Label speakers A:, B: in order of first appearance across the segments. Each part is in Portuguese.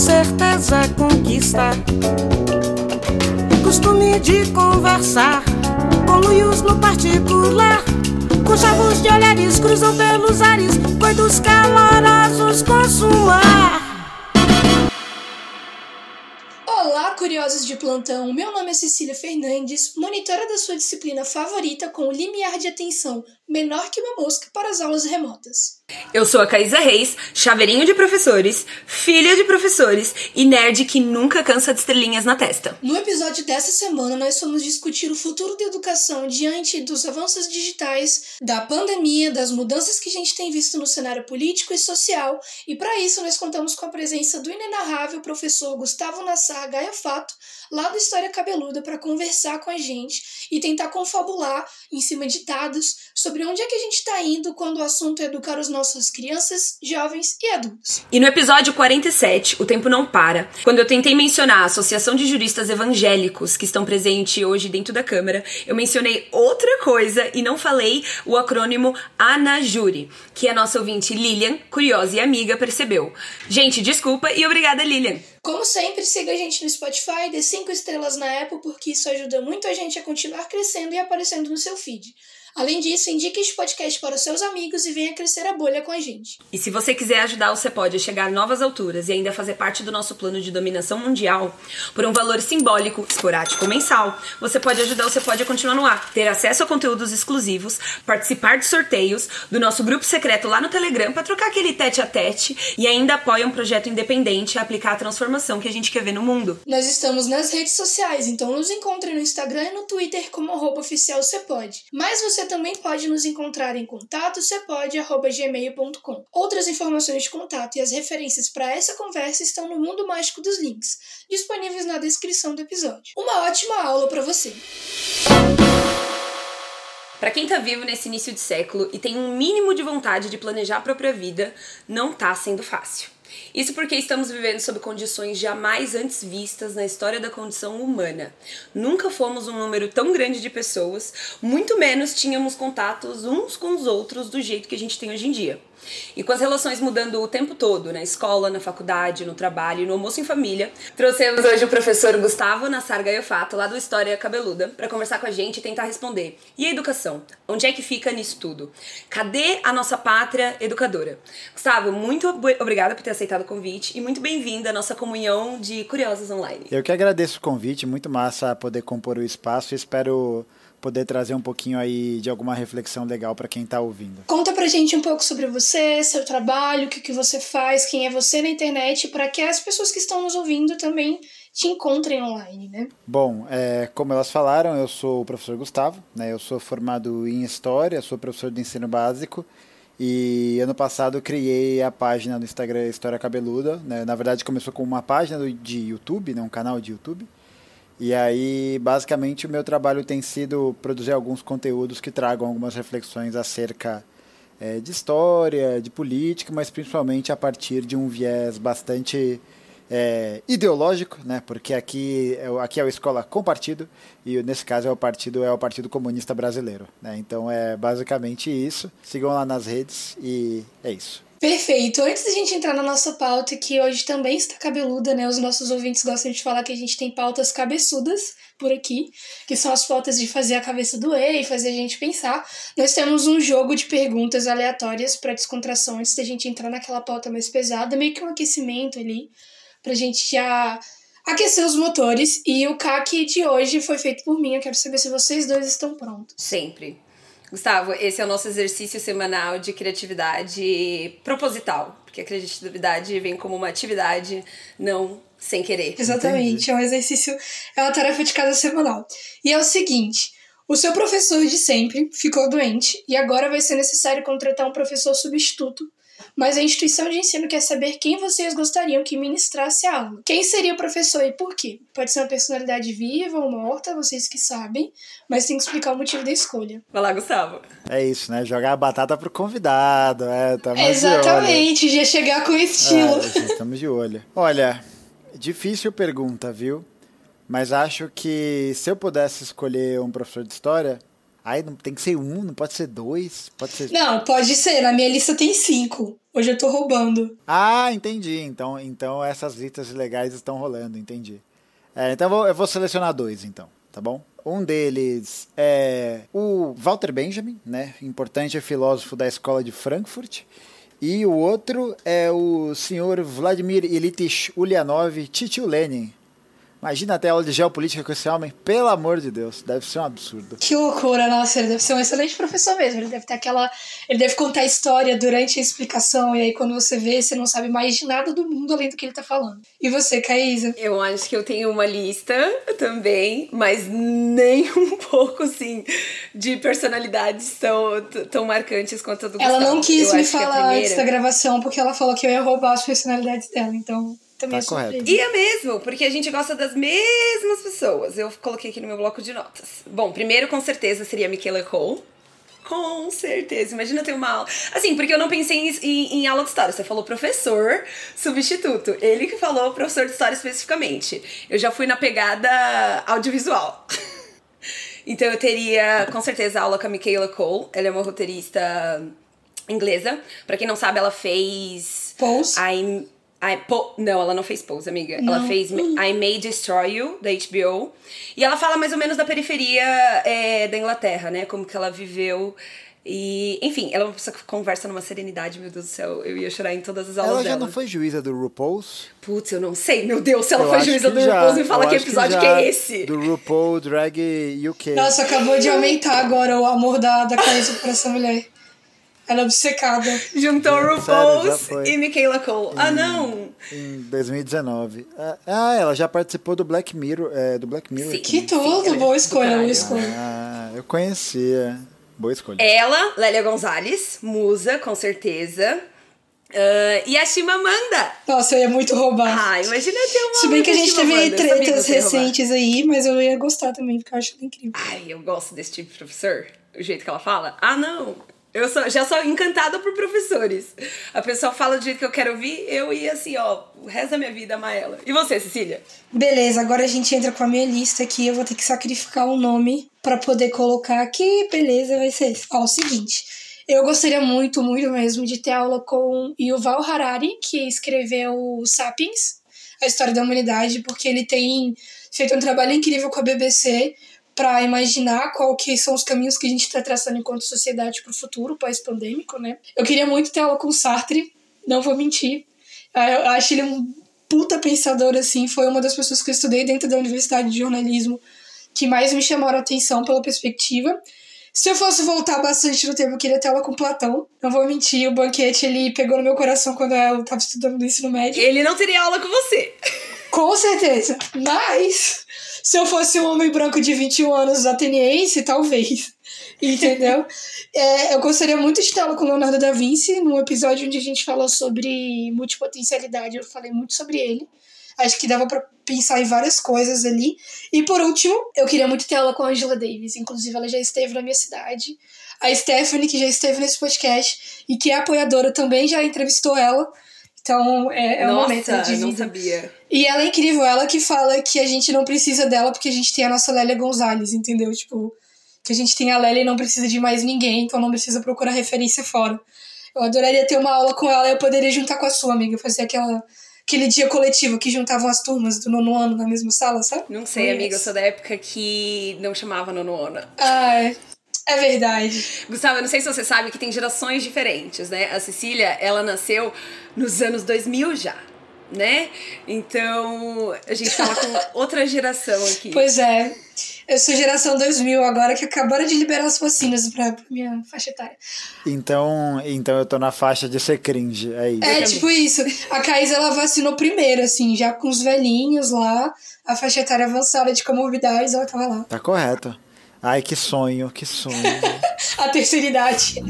A: certeza conquista. Costume de conversar com luios no particular. Com chavos de olhares cruzam pelos ares, coitos calorosos consumar.
B: Olá, curiosos de plantão! Meu nome é Cecília Fernandes, monitora da sua disciplina favorita com o limiar de atenção menor que uma mosca para as aulas remotas.
C: Eu sou a Caísa Reis, chaveirinho de professores, filha de professores e nerd que nunca cansa de estrelinhas na testa.
B: No episódio dessa semana, nós vamos discutir o futuro da educação diante dos avanços digitais, da pandemia, das mudanças que a gente tem visto no cenário político e social, e para isso nós contamos com a presença do inenarrável professor Gustavo Nassar Gaia Fato, lá do História Cabeluda, para conversar com a gente e tentar confabular em cima de dados sobre onde é que a gente está indo quando o assunto é educar os nossas crianças, jovens e adultos.
C: E no episódio 47, O Tempo Não Para, quando eu tentei mencionar a Associação de Juristas Evangélicos que estão presentes hoje dentro da Câmara, eu mencionei outra coisa e não falei o acrônimo ANAJURI, que a nossa ouvinte Lilian, curiosa e amiga, percebeu. Gente, desculpa e obrigada, Lilian.
B: Como sempre, siga a gente no Spotify, dê 5 estrelas na Apple, porque isso ajuda muito a gente a continuar crescendo e aparecendo no seu feed. Além disso, indique este podcast para os seus amigos e venha crescer a bolha com a gente.
C: E se você quiser ajudar o Cepode a chegar a novas alturas e ainda fazer parte do nosso plano de dominação mundial, por um valor simbólico, esporádico mensal, você pode ajudar o Cepode a continuar no ar, ter acesso a conteúdos exclusivos, participar de sorteios, do nosso grupo secreto lá no Telegram para trocar aquele tete a tete e ainda apoia um projeto independente a aplicar a transformação que a gente quer ver no mundo.
B: Nós estamos nas redes sociais, então nos encontre no Instagram e no Twitter como arroba oficial Cepode. Mas você também pode nos encontrar em contato cepode.gmail.com. Outras informações de contato e as referências para essa conversa estão no Mundo Mágico dos Links, disponíveis na descrição do episódio. Uma ótima aula para você!
C: Para quem tá vivo nesse início de século e tem um mínimo de vontade de planejar a própria vida, não tá sendo fácil. Isso porque estamos vivendo sob condições jamais antes vistas na história da condição humana. Nunca fomos um número tão grande de pessoas, muito menos tínhamos contatos uns com os outros do jeito que a gente tem hoje em dia. E com as relações mudando o tempo todo, na escola, na faculdade, no trabalho no almoço em família, trouxemos hoje o professor Gustavo Nassar Gaiofato, lá do História Cabeluda, para conversar com a gente e tentar responder. E a educação? Onde é que fica nisso tudo? Cadê a nossa pátria educadora? Gustavo, muito obrigada por ter aceitado o convite e muito bem-vinda à nossa comunhão de curiosos online.
D: Eu que agradeço o convite, muito massa poder compor o espaço e espero poder trazer um pouquinho aí de alguma reflexão legal para quem está ouvindo.
B: Conta pra gente um pouco sobre você, seu trabalho, o que, que você faz, quem é você na internet, para que as pessoas que estão nos ouvindo também te encontrem online, né?
D: Bom, é, como elas falaram, eu sou o professor Gustavo, né? Eu sou formado em História, sou professor de ensino básico e ano passado eu criei a página no Instagram História Cabeluda, né? Na verdade começou com uma página de YouTube, né? Um canal de YouTube e aí, basicamente, o meu trabalho tem sido produzir alguns conteúdos que tragam algumas reflexões acerca é, de história, de política, mas principalmente a partir de um viés bastante é, ideológico, né? Porque aqui, é aqui é a escola com partido e nesse caso é o partido é o Partido Comunista Brasileiro, né? Então é basicamente isso. Sigam lá nas redes e é isso.
B: Perfeito. Antes da gente entrar na nossa pauta, que hoje também está cabeluda, né? Os nossos ouvintes gostam de falar que a gente tem pautas cabeçudas por aqui, que são as pautas de fazer a cabeça doer e fazer a gente pensar. Nós temos um jogo de perguntas aleatórias para descontração antes da gente entrar naquela pauta mais pesada, meio que um aquecimento ali, pra gente já aquecer os motores. E o CAC de hoje foi feito por mim. Eu quero saber se vocês dois estão prontos.
C: Sempre. Gustavo, esse é o nosso exercício semanal de criatividade proposital, porque a criatividade vem como uma atividade, não sem querer.
B: Exatamente, Entendi. é um exercício, é uma tarefa de cada semanal. E é o seguinte: o seu professor de sempre ficou doente e agora vai ser necessário contratar um professor substituto mas a instituição de ensino quer saber quem vocês gostariam que ministrasse a aula. Quem seria o professor e por quê? Pode ser uma personalidade viva ou morta, vocês que sabem, mas tem que explicar o motivo da escolha.
C: Vai lá, Gustavo.
D: É isso, né? Jogar a batata pro convidado, é, tá
B: Exatamente, já chegar com estilo.
D: É, estamos de olho. Olha, difícil pergunta, viu? Mas acho que se eu pudesse escolher um professor de história, Ai, não tem que ser um, não pode ser dois, pode ser.
B: Não, pode ser. Na minha lista tem cinco. Hoje eu tô roubando.
D: Ah, entendi. Então, então essas listas legais estão rolando, entendi. É, então eu vou, eu vou selecionar dois, então, tá bom? Um deles é o Walter Benjamin, né? Importante filósofo da escola de Frankfurt. E o outro é o senhor Vladimir Ilyich Ulyanov Titio Lenin, Imagina até aula de geopolítica com esse homem, pelo amor de Deus, deve ser um absurdo.
B: Que loucura, nossa, ele deve ser um excelente professor mesmo. Ele deve ter aquela. Ele deve contar a história durante a explicação, e aí quando você vê, você não sabe mais de nada do mundo além do que ele tá falando. E você, Caísa?
C: Eu acho que eu tenho uma lista também, mas nem um pouco, assim, de personalidades tão, tão marcantes quanto a do
B: Ela
C: Gustavo.
B: não quis
C: Eu
B: me falar
C: primeira-
B: antes da gravação, porque ela falou que eu ia roubar as personalidades dela, então. Também
D: Tá correto.
C: E é mesmo, porque a gente gosta das mesmas pessoas. Eu coloquei aqui no meu bloco de notas. Bom, primeiro com certeza seria a Michaela Cole. Com certeza. Imagina ter uma aula. Assim, porque eu não pensei em, em, em aula de história. Você falou professor substituto. Ele que falou professor de história especificamente. Eu já fui na pegada audiovisual. Então eu teria, com certeza, aula com a Michaela Cole. Ela é uma roteirista inglesa. Pra quem não sabe, ela fez.
B: Pose?
C: I, I, po, não, ela não fez Pose, amiga. Ela
B: Não.
C: fez I May Destroy You, da HBO. E ela fala mais ou menos da periferia é, da Inglaterra, né? Como que ela viveu. E, enfim, ela é uma pessoa que conversa numa serenidade, meu Deus do céu. Eu ia chorar em todas as aulas
D: Ela já
C: dela.
D: não foi juíza do RuPaul's?
C: Putz, eu não sei, meu Deus, se ela
D: Eu
C: foi juíza
D: que
C: do
D: já.
C: RuPaul's, me fala
D: Eu
C: que episódio que,
D: já
C: é esse.
D: Do RuPaul Drag UK.
B: Nossa, acabou de aumentar agora o amor da, da Caísa por essa mulher. Ela é obcecada.
C: Juntou RuPaul's
D: foi.
C: e Michaela Cole. Ah, não!
D: Em 2019. Ah, Ah, ela já participou do Black Mirror. É, do Black Mirror.
C: Sim.
B: Que tudo,
C: é
B: boa escolha, boa escolha.
D: Ah, eu conhecia. Boa escolha.
C: Ela, Lélia Gonzalez, musa, com certeza. Ah, e a Chimamanda.
B: Nossa, eu ia muito roubar.
C: Ah, imagina ter uma.
B: Se bem que a gente teve
C: Chimamanda,
B: tretas
C: roubar.
B: recentes aí, mas eu ia gostar também, porque eu acho ela incrível.
C: Ai, eu gosto desse tipo de professor. O jeito que ela fala. Ah, não. Eu sou, já sou encantada por professores. A pessoa fala do jeito que eu quero ouvir, eu ia assim, ó, da minha vida amar. E você, Cecília?
B: Beleza, agora a gente entra com a minha lista aqui. Eu vou ter que sacrificar um nome pra poder colocar aqui. Beleza, vai ser esse. Ó, o seguinte. Eu gostaria muito, muito mesmo de ter aula com Yuval Harari, que escreveu Sapiens, a história da humanidade, porque ele tem feito um trabalho incrível com a BBC para imaginar qual que são os caminhos que a gente está traçando enquanto sociedade para o futuro pós-pandêmico, né? Eu queria muito ter aula com Sartre, não vou mentir. Ah, Eu acho ele um puta pensador, assim. Foi uma das pessoas que eu estudei dentro da Universidade de Jornalismo que mais me chamaram a atenção pela perspectiva. Se eu fosse voltar bastante no tempo, eu queria ter aula com Platão. Não vou mentir, o banquete ele pegou no meu coração quando eu tava estudando no ensino médio.
C: Ele não teria aula com você.
B: Com certeza. Mas, se eu fosse um homem branco de 21 anos ateniense, talvez. Entendeu? É, eu gostaria muito de aula com Leonardo da Vinci, num episódio onde a gente falou sobre multipotencialidade. Eu falei muito sobre ele. Acho que dava pra pensar em várias coisas ali. E por último, eu queria muito ter aula com a Angela Davis. Inclusive, ela já esteve na minha cidade. A Stephanie, que já esteve nesse podcast e que é apoiadora, também já entrevistou ela. Então, é, é um
C: Nossa,
B: momento de
C: não
B: vida.
C: sabia.
B: E ela é incrível, ela que fala que a gente não precisa dela porque a gente tem a nossa Lélia Gonzalez, entendeu? Tipo, que a gente tem a Lélia e não precisa de mais ninguém, então não precisa procurar referência fora. Eu adoraria ter uma aula com ela e eu poderia juntar com a sua amiga, fazer aquela, aquele dia coletivo que juntavam as turmas do nono ano na mesma sala, sabe?
C: Não sei,
B: Yes.
C: amiga, eu sou da época que não chamava nonona.
B: Ah, é verdade.
C: Gustavo, eu não sei se você sabe que tem gerações diferentes, né? A Cecília, ela nasceu nos anos 2000 já, né? Então, a gente fala com outra geração aqui.
B: Pois é. Eu sou geração 2000 agora que acabaram de liberar as vacinas pra, pra minha faixa etária.
D: Então, então eu tô na faixa de ser cringe, é isso.
B: É, tipo isso. A Caís, ela vacinou primeiro, assim, já com os velhinhos lá, a faixa etária avançada de comorbidades, ela tava lá.
D: Tá correto. Ai, que sonho, que sonho.
B: A terceira idade.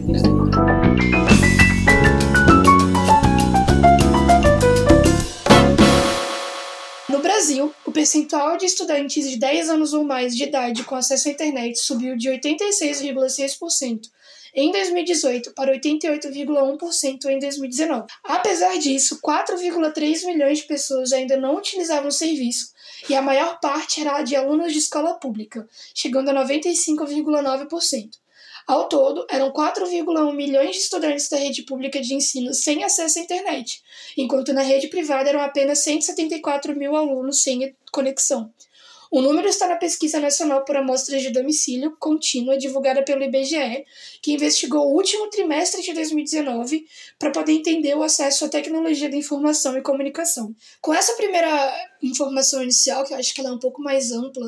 B: No Brasil, o percentual de estudantes de 10 anos ou mais de idade com acesso à internet subiu de 86,6% em 2018 para 88,1% em 2019. Apesar disso, 4,3 milhões de pessoas ainda não utilizavam o serviço e a maior parte era de alunos de escola pública, chegando a 95,9%. Ao todo, eram 4,1 milhões de estudantes da rede pública de ensino sem acesso à internet, enquanto na rede privada eram apenas 174 mil alunos sem conexão. O número está na Pesquisa Nacional por Amostras de Domicílio Contínua, divulgada pelo IBGE, que investigou o último trimestre de 2019 para poder entender o acesso à tecnologia da informação e comunicação. Com essa primeira informação inicial, que eu acho que ela é um pouco mais ampla,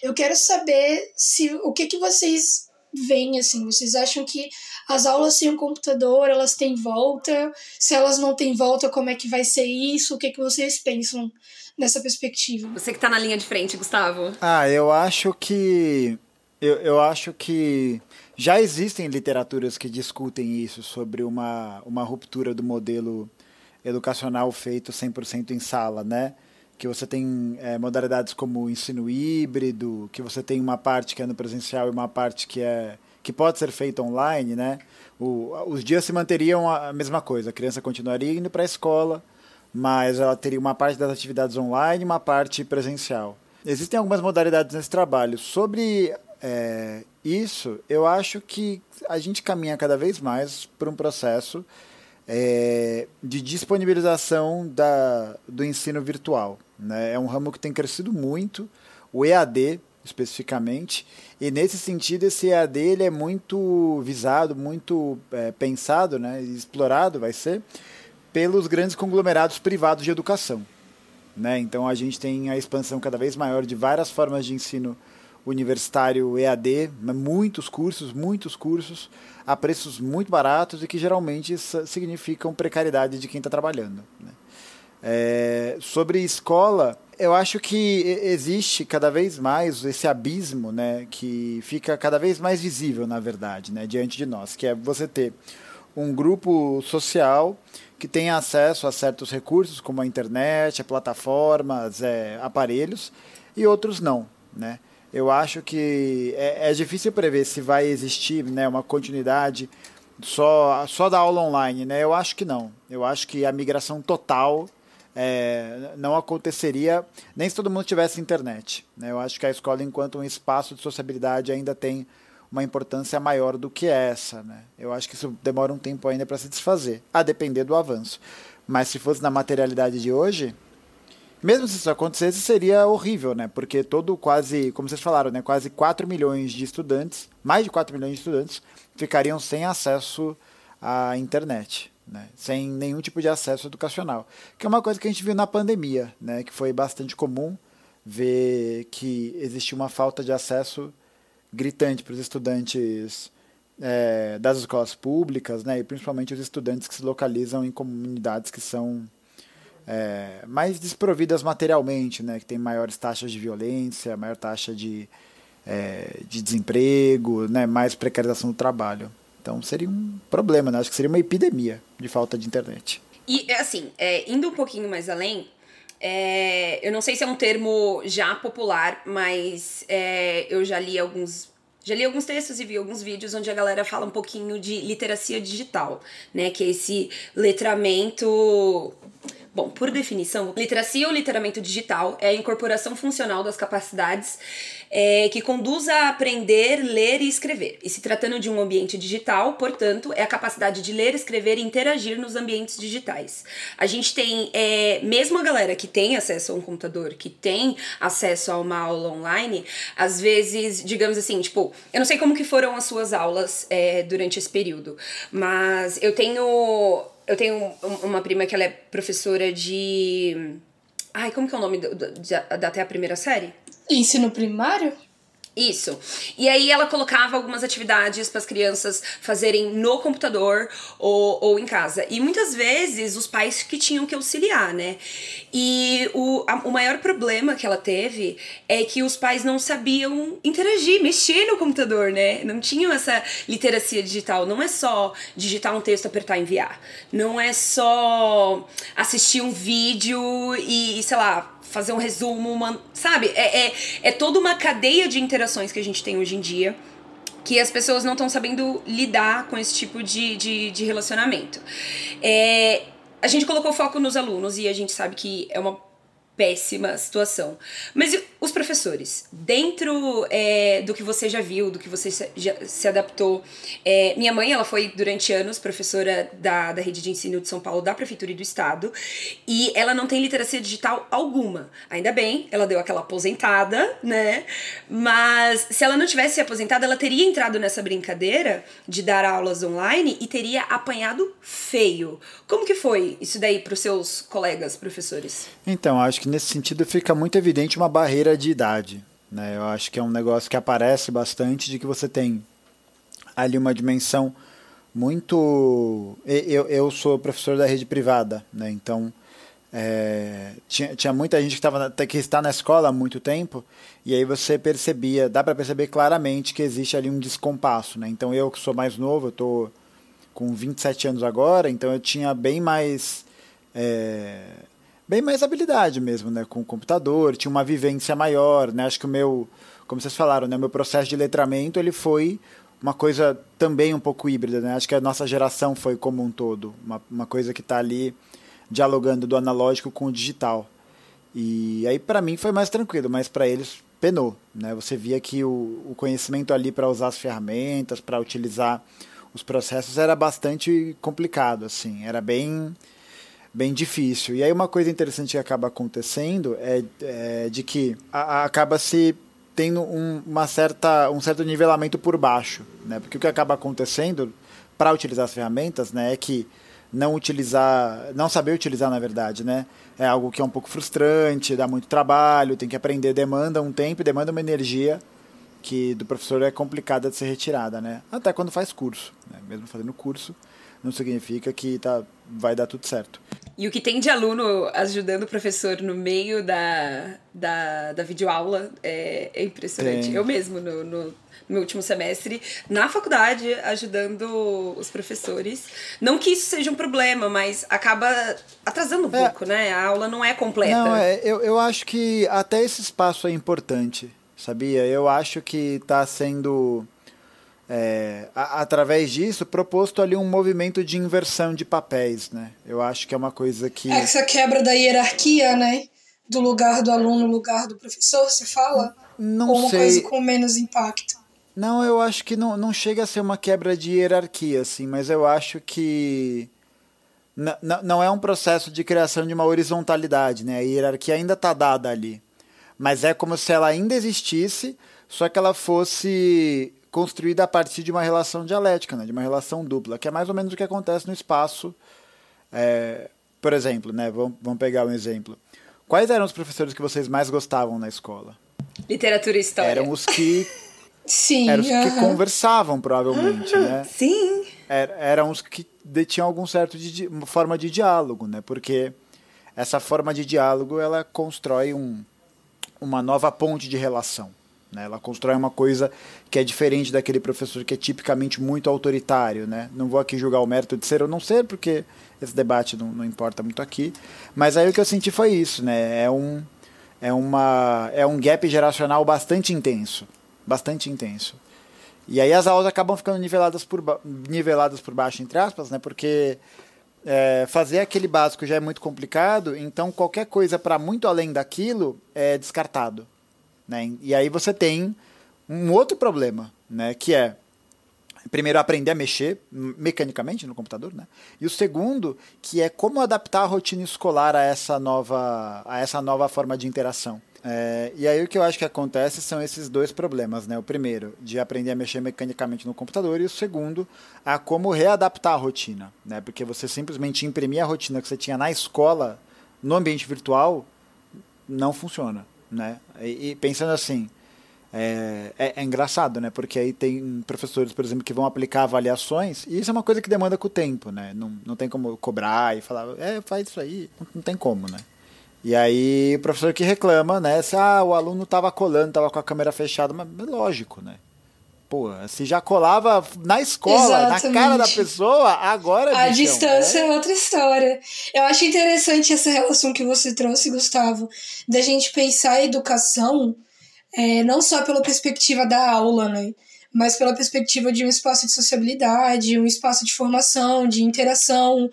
B: eu quero saber se o que, que vocês veem assim. Vocês acham que as aulas sem o computador elas têm volta? Se elas não têm volta, como é que vai ser isso? O que, que vocês pensam nessa perspectiva?
C: Você que está na linha de frente, Gustavo.
D: Ah, eu acho que eu, eu acho que já existem literaturas que discutem isso sobre uma, uma ruptura do modelo educacional feito 100% em sala, né? que você tem é, modalidades como ensino híbrido, que você tem uma parte que é no presencial e uma parte que é que pode ser feita online, né? O, os dias se manteriam a mesma coisa, a criança continuaria indo para a escola, mas ela teria uma parte das atividades online e uma parte presencial. Existem algumas modalidades nesse trabalho. Sobre é, isso, eu acho que a gente caminha cada vez mais para um processo é, de disponibilização da, do ensino virtual. Né? É um ramo que tem crescido muito, o EAD especificamente, e nesse sentido esse EAD ele é muito visado, muito é, pensado, né, explorado vai ser, pelos grandes conglomerados privados de educação. Né? Então a gente tem a expansão cada vez maior de várias formas de ensino universitário EAD, né? muitos cursos, muitos cursos, a preços muito baratos e que geralmente significam precariedade de quem está trabalhando. Né? É, sobre escola, eu acho que existe cada vez mais esse abismo, né, que fica cada vez mais visível, na verdade, né, diante de nós, que é você ter um grupo social que tem acesso a certos recursos, como a internet, a plataformas, é, aparelhos, e outros não, né. Eu acho que é, é difícil prever se vai existir né, uma continuidade só, só da aula online, né? Eu acho que não. Eu acho que a migração total é, não aconteceria nem se todo mundo tivesse internet. Né? Eu acho que a escola, enquanto um espaço de sociabilidade, ainda tem uma importância maior do que essa. Né? Eu acho que isso demora um tempo ainda para se desfazer, a depender do avanço. Mas se fosse na materialidade de hoje, mesmo se isso acontecesse, seria horrível, né? Porque todo quase, como vocês falaram, né? quase 4 milhões de estudantes, mais de 4 milhões de estudantes, ficariam sem acesso à internet né, sem nenhum tipo de acesso educacional, que é uma coisa que a gente viu na pandemia, né, que foi bastante comum ver que existia uma falta de acesso gritante para os estudantes é, das escolas públicas, né, e principalmente os estudantes que se localizam em comunidades que são é, mais desprovidas materialmente, né, que têm maiores taxas de violência, maior taxa de, é, de desemprego, né, mais precarização do trabalho. Então seria um problema, né? Acho que seria uma epidemia de falta de internet.
C: E assim, é, indo um pouquinho mais além, é, eu não sei se é um termo já popular, mas é, eu já li alguns. Já li alguns textos e vi alguns vídeos onde a galera fala um pouquinho de literacia digital, né? Que é esse letramento Bom, por definição, literacia ou letramento digital é a incorporação funcional das capacidades é, que conduz a aprender, ler e escrever. E se tratando de um ambiente digital, portanto, é a capacidade de ler, escrever e interagir nos ambientes digitais. A gente tem, é, mesmo a galera que tem acesso a um computador, que tem acesso a uma aula online, às vezes, digamos assim, tipo, eu não sei como que foram as suas aulas é, durante esse período, mas eu tenho eu tenho uma prima que ela é professora de. Ai, como que é o nome do, da até a primeira série?
B: Ensino primário?
C: Isso. E aí ela colocava algumas atividades para as crianças fazerem no computador ou, ou em casa. E muitas vezes os pais que tinham que auxiliar, né? E o, a, o maior problema que ela teve é que os pais não sabiam interagir, mexer no computador, né? Não tinham essa literacia digital. Não é só digitar um texto, apertar enviar. Não é só assistir um vídeo e, sei lá, fazer um resumo, uma, sabe? É, é, é toda uma cadeia de interações que a gente tem hoje em dia que as pessoas não estão sabendo lidar com esse tipo de, de, de relacionamento. É, a gente colocou foco nos alunos e a gente sabe que é uma péssima situação. Mas os professores? Dentro é, do que você já viu, do que você já se adaptou. É, minha mãe, ela foi durante anos professora da, da rede de ensino de São Paulo, da Prefeitura e do Estado, e ela não tem literacia digital alguma. Ainda bem, ela deu aquela aposentada, né? Mas se ela não tivesse aposentada, ela teria entrado nessa brincadeira de dar aulas online e teria apanhado feio. Como que foi isso daí para os seus colegas professores?
D: Então, acho que nesse sentido fica muito evidente uma barreira de idade. Né? Eu acho que é um negócio que aparece bastante de que você tem ali uma dimensão muito. Eu, eu sou professor da rede privada, né? então é, tinha, tinha muita gente que, tava, que está na escola há muito tempo e aí você percebia, dá para perceber claramente que existe ali um descompasso. Né? Então eu que sou mais novo, eu estou com 27 anos agora, então eu tinha bem mais. É, bem mais habilidade mesmo, né, com o computador, tinha uma vivência maior, né? Acho que o meu, como vocês falaram, né, meu processo de letramento, ele foi uma coisa também um pouco híbrida, né? Acho que a nossa geração foi como um todo, uma, uma coisa que está ali dialogando do analógico com o digital. E aí para mim foi mais tranquilo, mas para eles penou, né? Você via que o, o conhecimento ali para usar as ferramentas, para utilizar os processos era bastante complicado, assim, era bem bem difícil. E aí uma coisa interessante que acaba acontecendo é, é de que a, a, acaba se tendo um, uma certa, um certo nivelamento por baixo, né? Porque o que acaba acontecendo para utilizar as ferramentas, né, é que não utilizar, não saber utilizar na verdade, né, é algo que é um pouco frustrante, dá muito trabalho, tem que aprender, demanda um tempo, demanda uma energia que do professor é complicada de ser retirada, né? Até quando faz curso, né? mesmo fazendo curso, não significa que tá, vai dar tudo certo.
C: E o que tem de aluno ajudando o professor no meio da, da, da videoaula é, é impressionante. Tem. Eu mesmo, no, no, no, meu último semestre, na faculdade, ajudando os professores. Não que isso seja um problema, mas acaba atrasando um é. pouco, né? A aula não é completa.
D: Não, é, eu, eu acho que até esse espaço é importante, sabia? Eu acho que está sendo é, a, através disso, proposto ali um movimento de inversão de papéis, né? Eu acho que é uma coisa que...
B: É essa quebra da hierarquia, né? Do lugar do aluno, lugar do professor, se fala?
D: Não
B: Ou uma
D: sei.
B: coisa com menos impacto?
D: Não, eu acho que não, não chega a ser uma quebra de hierarquia, assim, mas eu acho que não é um processo de criação de uma horizontalidade, né? A hierarquia ainda está dada ali. Mas é como se ela ainda existisse, só que ela fosse construída a partir de uma relação dialética, né, de uma relação dupla, que é mais ou menos o que acontece no espaço. É, por exemplo, né, vamos, vamos pegar um exemplo. Quais eram os professores que vocês mais gostavam na escola?
C: Literatura e história.
D: Eram os que
B: Sim,
D: eram os
B: uh -huh.
D: que conversavam, provavelmente, né?
C: Sim.
D: Er, eram os que detinham algum certo de, uma forma de diálogo, né? Porque essa forma de diálogo ela constrói um, uma nova ponte de relação. Né? Ela constrói uma coisa que é diferente daquele professor que é tipicamente muito autoritário. Né? Não vou aqui julgar o mérito de ser ou não ser, porque esse debate não, não importa muito aqui. Mas aí o que eu senti foi isso. Né? É, um, é, uma, é um gap geracional bastante intenso. Bastante intenso. E aí as aulas acabam ficando niveladas por, niveladas por baixo, entre aspas, né? porque é, fazer aquele básico já é muito complicado, então qualquer coisa para muito além daquilo é descartado. Né? E aí você tem um outro problema, né? que é primeiro aprender a mexer mecanicamente no computador, né? E o segundo, que é como adaptar a rotina escolar a essa nova, a essa nova forma de interação. É, e aí o que eu acho que acontece são esses dois problemas, né? O primeiro, de aprender a mexer mecanicamente no computador, e o segundo, a como readaptar a rotina, né? Porque você simplesmente imprimir a rotina que você tinha na escola, no ambiente virtual, não funciona né? E, e pensando assim, é, é, é, engraçado, né? Porque aí tem professores, por exemplo, que vão aplicar avaliações, e isso é uma coisa que demanda com o tempo, né? Não, não tem como cobrar e falar, é, faz isso aí, não, não tem como, né? E aí o professor que reclama, né? Se ah, o aluno estava colando, estava com a câmera fechada, mas lógico, né? Se já colava na escola, Exatamente. na cara da pessoa, agora.
B: A bichão, distância é? é outra história. Eu acho interessante essa relação que você trouxe, Gustavo, da gente pensar a educação é, não só pela perspectiva da aula, né? mas pela perspectiva de um espaço de sociabilidade, um espaço de formação, de interação,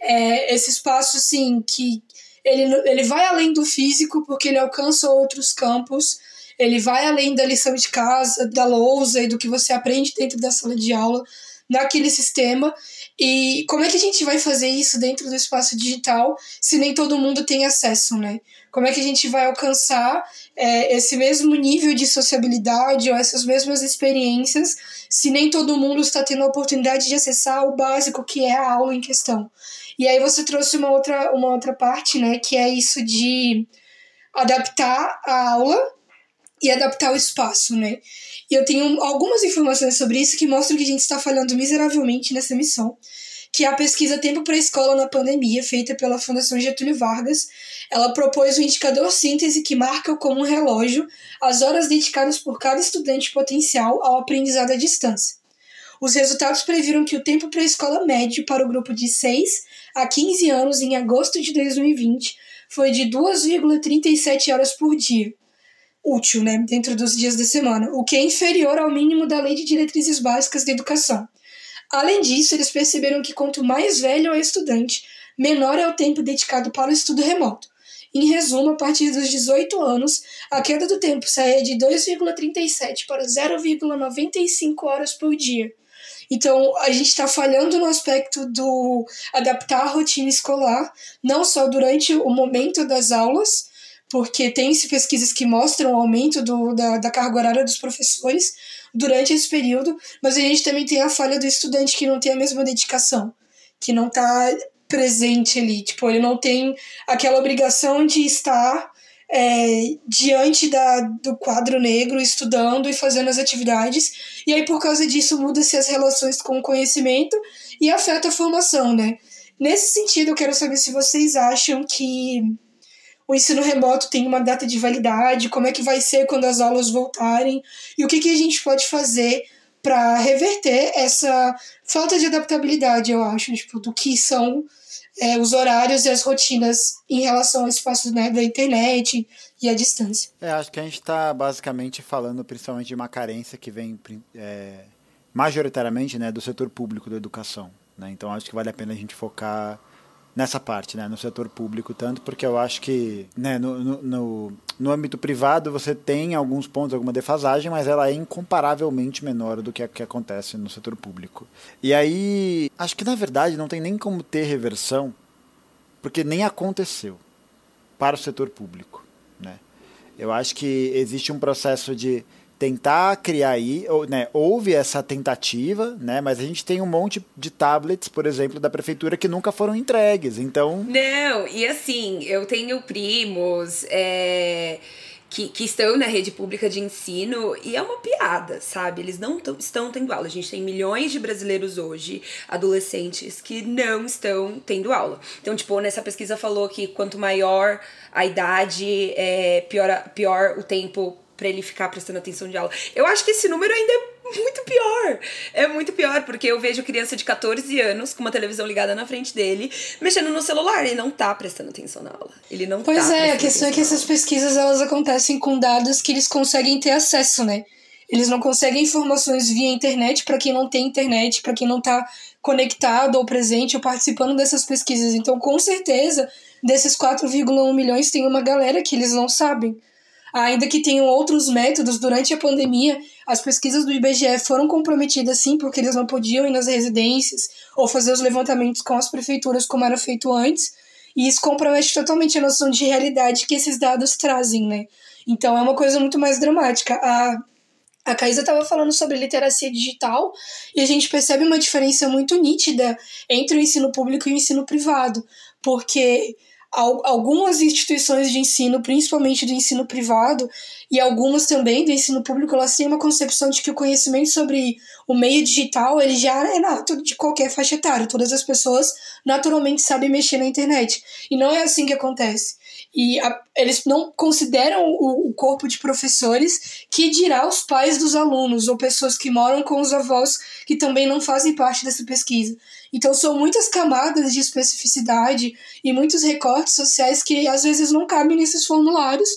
B: é, esse espaço, assim, que ele, ele vai além do físico, porque ele alcança outros campos, ele vai além da lição de casa, da lousa e do que você aprende dentro da sala de aula, naquele sistema. E como é que a gente vai fazer isso dentro do espaço digital se nem todo mundo tem acesso, né? Como é que a gente vai alcançar é, esse mesmo nível de sociabilidade ou essas mesmas experiências se nem todo mundo está tendo a oportunidade de acessar o básico que é a aula em questão? E aí você trouxe uma outra, uma outra parte, né, que é isso de adaptar a aula e adaptar o espaço, né? E eu tenho algumas informações sobre isso que mostram que a gente está falhando miseravelmente nessa missão, que é a pesquisa Tempo para a Escola na Pandemia, feita pela Fundação Getúlio Vargas. Ela propôs um indicador síntese que marca como um relógio as horas dedicadas por cada estudante potencial ao aprendizado à distância. Os resultados previram que o tempo para a escola médio para o grupo de 6 a 15 anos em agosto de 2020 foi de 2,37 horas por dia, útil, né, dentro dos dias da semana, o que é inferior ao mínimo da Lei de Diretrizes Básicas da Educação. Além disso, eles perceberam que quanto mais velho é o estudante, menor é o tempo dedicado para o estudo remoto. Em resumo, a partir dos 18 anos, a queda do tempo saía de 2,37 para 0,95 horas por dia. Então, a gente está falhando no aspecto do adaptar a rotina escolar, não só durante o momento das aulas, porque tem pesquisas que mostram o aumento do, da, da carga horária dos professores durante esse período, mas a gente também tem a falha do estudante que não tem a mesma dedicação, que não está presente ali, tipo, ele não tem aquela obrigação de estar é, diante da, do quadro negro, estudando e fazendo as atividades, e aí por causa disso muda-se as relações com o conhecimento e afeta a formação, né? Nesse sentido, eu quero saber se vocês acham que o ensino remoto tem uma data de validade, como é que vai ser quando as aulas voltarem e o que, que a gente pode fazer para reverter essa falta de adaptabilidade, eu acho, tipo, do que são é, os horários e as rotinas em relação ao espaço né, da internet e a distância.
D: É, acho que a gente está basicamente falando principalmente de uma carência que vem é, majoritariamente né, do setor público da educação. Né? Então acho que vale a pena a gente focar nessa parte, né, no setor público, tanto porque eu acho que né, no, no, no, âmbito privado você tem alguns pontos, alguma defasagem, mas ela é incomparavelmente menor do que, que acontece no setor público. E aí, acho que na verdade não tem nem como ter reversão, porque nem aconteceu para o setor público. Né? Eu acho que existe um processo de tentar criar aí, ou, né, houve essa tentativa, né, mas a gente tem um monte de tablets, por exemplo, da prefeitura que nunca foram entregues, então...
C: Não, e assim, eu tenho primos, é... Que, que, estão na rede pública de ensino e é uma piada, sabe? Eles não estão tendo aula. A gente tem milhões de brasileiros hoje, adolescentes, que não estão tendo aula. Então, tipo, nessa pesquisa falou que quanto maior a idade, é, pior, pior o tempo para ele ficar prestando atenção de aula. Eu acho que esse número ainda é muito pior. É muito pior, porque eu vejo criança de 14 anos com uma televisão ligada na frente dele, mexendo no celular, e não tá prestando atenção na aula. Ele não
B: pois
C: tá.
B: Pois é, a questão é que essas pesquisas elas acontecem com dados que eles conseguem ter acesso, né? Eles não conseguem informações via internet para quem não tem internet, para quem não tá conectado ou presente ou participando dessas pesquisas. Então, com certeza, desses 4,1 milhões tem uma galera que eles não sabem. Ainda que tenham outros métodos, durante a pandemia, as pesquisas do IBGE foram comprometidas sim, porque eles não podiam ir nas residências ou fazer os levantamentos com as prefeituras como era feito antes. E isso compromete totalmente a noção de realidade que esses dados trazem, né? Então é uma coisa muito mais dramática. A, a Caísa estava falando sobre literacia digital e a gente percebe uma diferença muito nítida entre o ensino público e o ensino privado, porque algumas instituições de ensino, principalmente do ensino privado, e algumas também do ensino público, elas têm uma concepção de que o conhecimento sobre o meio digital ele já é nato de qualquer faixa etária. Todas as pessoas naturalmente sabem mexer na internet. E não é assim que acontece. E a, eles não consideram o, o, corpo de professores que dirá os pais dos alunos ou pessoas que moram com os avós que também não fazem parte dessa pesquisa. Então são muitas camadas de especificidade e muitos recortes sociais que às vezes não cabem nesses formulários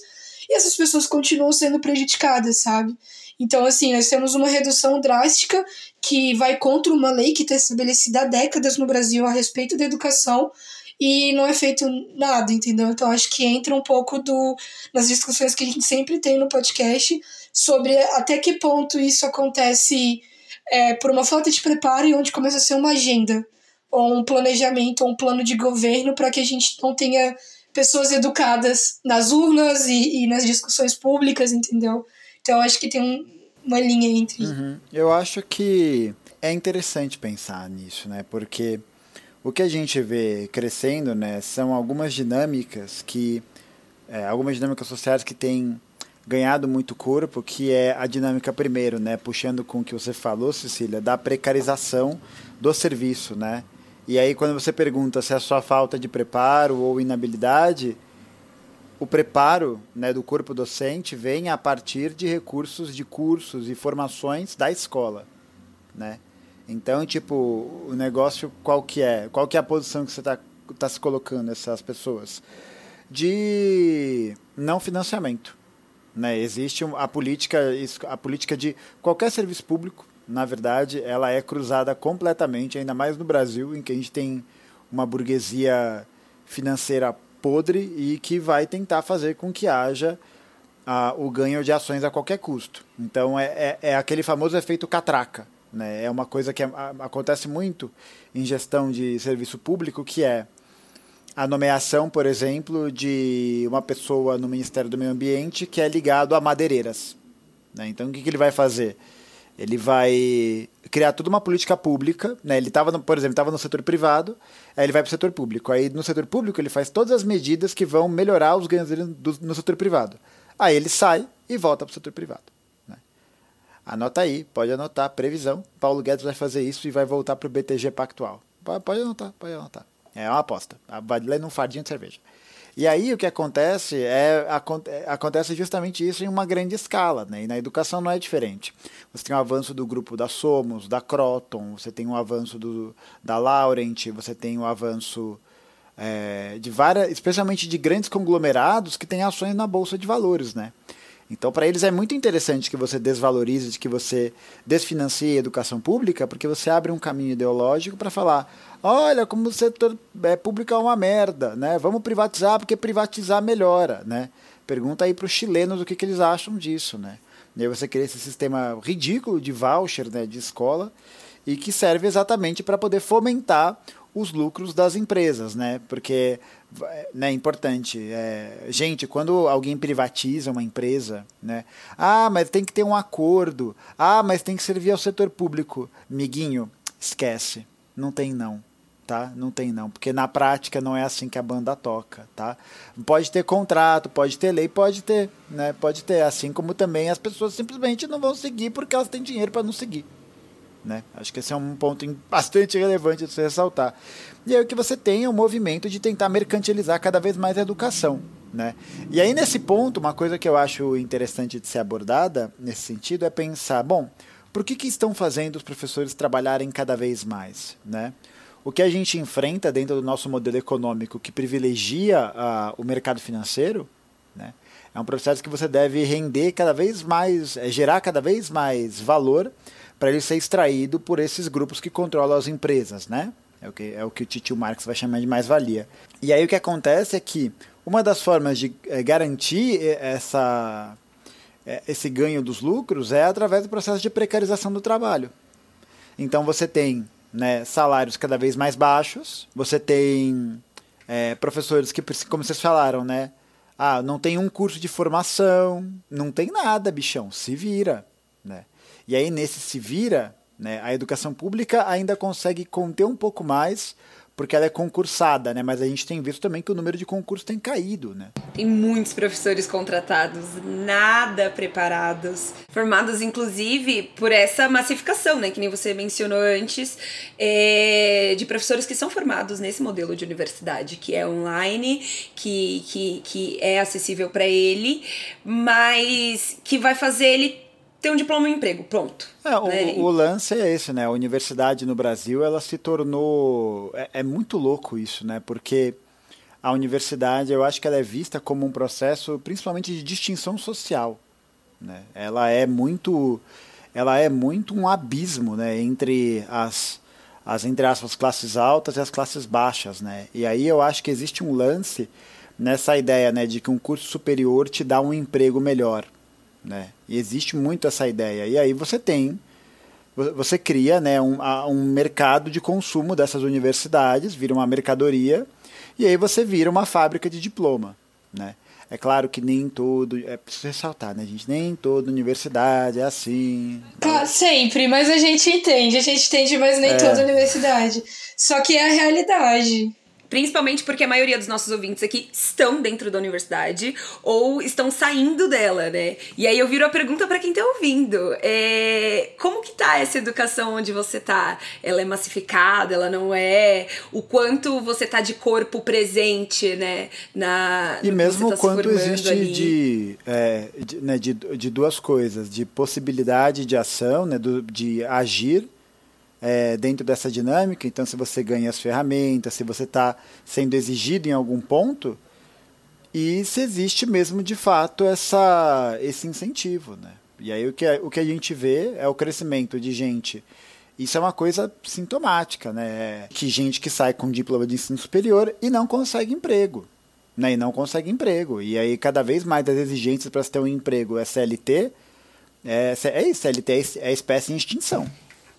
B: e essas pessoas continuam sendo prejudicadas, sabe? Então, assim, nós temos uma redução drástica que vai contra uma lei que está estabelecida há décadas no Brasil a respeito da educação e não é feito nada, entendeu? Então, acho que entra um pouco do, nas discussões que a gente sempre tem no podcast sobre até que ponto isso acontece é, por uma falta de preparo e onde começa a ser uma agenda ou um planejamento ou um plano de governo para que a gente não tenha pessoas educadas nas urnas e, e nas discussões públicas, entendeu? Então acho que tem um, uma linha entre.
D: Uhum. Eu acho que é interessante pensar nisso, né? Porque o que a gente vê crescendo, né, são algumas dinâmicas que é, algumas dinâmicas sociais que têm ganhado muito corpo, que é a dinâmica primeiro, né, puxando com o que você falou, Cecília, da precarização do serviço, né? E aí quando você pergunta se é só falta de preparo ou inabilidade, o preparo né, do corpo docente vem a partir de recursos de cursos e formações da escola, né? Então, tipo, o negócio qual que é? Qual que é a posição que você está tá se colocando essas pessoas? De não financiamento, né? Existe a política, a política de qualquer serviço público, na verdade, ela é cruzada completamente, ainda mais no Brasil, em que a gente tem uma burguesia financeira podre e que vai tentar fazer com que haja o ganho de ações a qualquer custo. Então é, é, é aquele famoso efeito catraca. Né? É uma coisa que a, acontece muito em gestão de serviço público, que é a nomeação, por exemplo, de uma pessoa no Ministério do Meio Ambiente que é ligado a madeireiras. Né? Então, o que, que ele vai fazer? Ele vai criar toda uma política pública, né? Ele estava, por exemplo, estava no setor privado, aí ele vai para o setor público. Aí no setor público ele faz todas as medidas que vão melhorar os ganhos dele do, no setor privado. Aí ele sai e volta para o setor privado. Né? Anota aí, pode anotar, previsão. Paulo Guedes vai fazer isso e vai voltar para o BTG Pactual. Pode, anotar, pode anotar. É uma aposta. Vai ler num fardinho de cerveja. E aí o que acontece é, é acontece justamente isso em uma grande escala, né? E na educação não é diferente. Você tem o um avanço do grupo da Somos, da Croton, você tem um avanço do, da Laurent, você tem o um avanço é, de várias, especialmente de grandes conglomerados que têm ações na bolsa de valores, né? Então, para eles é muito interessante que você desvalorize, que você desfinancie a educação pública, porque você abre um caminho ideológico para falar: olha, como o setor é, público é uma merda, né? Vamos privatizar porque privatizar melhora, né? Pergunta aí para os chilenos o que, que eles acham disso, né? E aí você cria esse sistema ridículo de voucher, né, de escola, e que serve exatamente para poder fomentar os lucros das empresas, né? Porque né, é importante. É, gente, quando alguém privatiza uma empresa, né? Ah, mas tem que ter um acordo. Ah, mas tem que servir ao setor público. Miguinho, esquece. Não tem não. Tá? Não tem não, porque na prática não é assim que a banda toca, tá? Pode ter contrato, pode ter lei, pode ter, né? Pode ter, assim como também as pessoas simplesmente não vão seguir porque elas têm dinheiro para não seguir. Né? Acho que esse é um ponto bastante relevante de se ressaltar. E aí o que você tem é um movimento de tentar mercantilizar cada vez mais a educação. Né? E aí, nesse ponto, uma coisa que eu acho interessante de ser abordada nesse sentido é pensar, bom, por que, que estão fazendo os professores trabalharem cada vez mais? Né? O que a gente enfrenta dentro do nosso modelo econômico que privilegia uh, o mercado financeiro né? é um processo que você deve render cada vez mais, é, gerar cada vez mais valor para ele ser extraído por esses grupos que controlam as empresas, né? É o que, é o, que o Titio Marx vai chamar de mais-valia. E aí o que acontece é que uma das formas de é, garantir essa, é, esse ganho dos lucros é através do processo de precarização do trabalho. Então você tem né, salários cada vez mais baixos, você tem é, professores que, como vocês falaram, né? Ah, não tem um curso de formação, não tem nada, bichão, se vira? E aí, nesse se vira, né, a educação pública ainda consegue conter um pouco mais, porque ela é concursada, né? Mas a gente tem visto também que o número de concursos tem caído, né?
C: Tem muitos professores contratados, nada preparados, formados inclusive por essa massificação, né? Que nem você mencionou antes, é, de professores que são formados nesse modelo de universidade, que é online, que, que, que é acessível para ele, mas que vai fazer ele ter um diploma e um emprego, pronto.
D: É, o, né? o, lance é esse, né? A universidade no Brasil, ela se tornou... É, é, muito louco isso, né? Porque a universidade, eu acho que ela é vista como um processo, principalmente de distinção social, Né? Ela é muito ela é muito um abismo né, entre as, as, entre aspas, classes altas e as classes baixas. Né? E aí eu acho que existe um lance nessa ideia né, de que um curso superior te dá um emprego melhor. Né? E existe muito essa ideia. E aí você tem, você cria né, um, um mercado de consumo dessas universidades, vira uma mercadoria, e aí você vira uma fábrica de diploma. Né? É claro que nem todo. É preciso ressaltar, né, gente? Nem toda universidade é assim.
B: Claro, sempre, mas a gente entende, a gente entende, mas nem é. toda universidade. Só que é a realidade.
C: Principalmente porque a maioria dos nossos ouvintes aqui estão dentro da universidade ou estão saindo dela, né? E aí eu viro a pergunta para quem tá ouvindo. É, como que tá essa educação onde você tá? Ela é massificada, ela não é? O quanto você tá de corpo presente, né? Na,
D: e mesmo tá quanto existe de, é, de, né, de, de duas coisas, de possibilidade de ação, né? Do, de agir é, dentro dessa dinâmica. Então, se você ganha as ferramentas, se você está sendo exigido em algum ponto, e se existe mesmo de fato essa, esse incentivo. Né? E aí o que, o que a gente vê é o crescimento de gente. Isso é uma coisa sintomática, né? Que gente que sai com diploma de ensino superior e não consegue emprego. Né? E não consegue emprego. E aí, cada vez mais as exigências para se ter um emprego é CLT. É, é isso, CLT é, é espécie em extinção.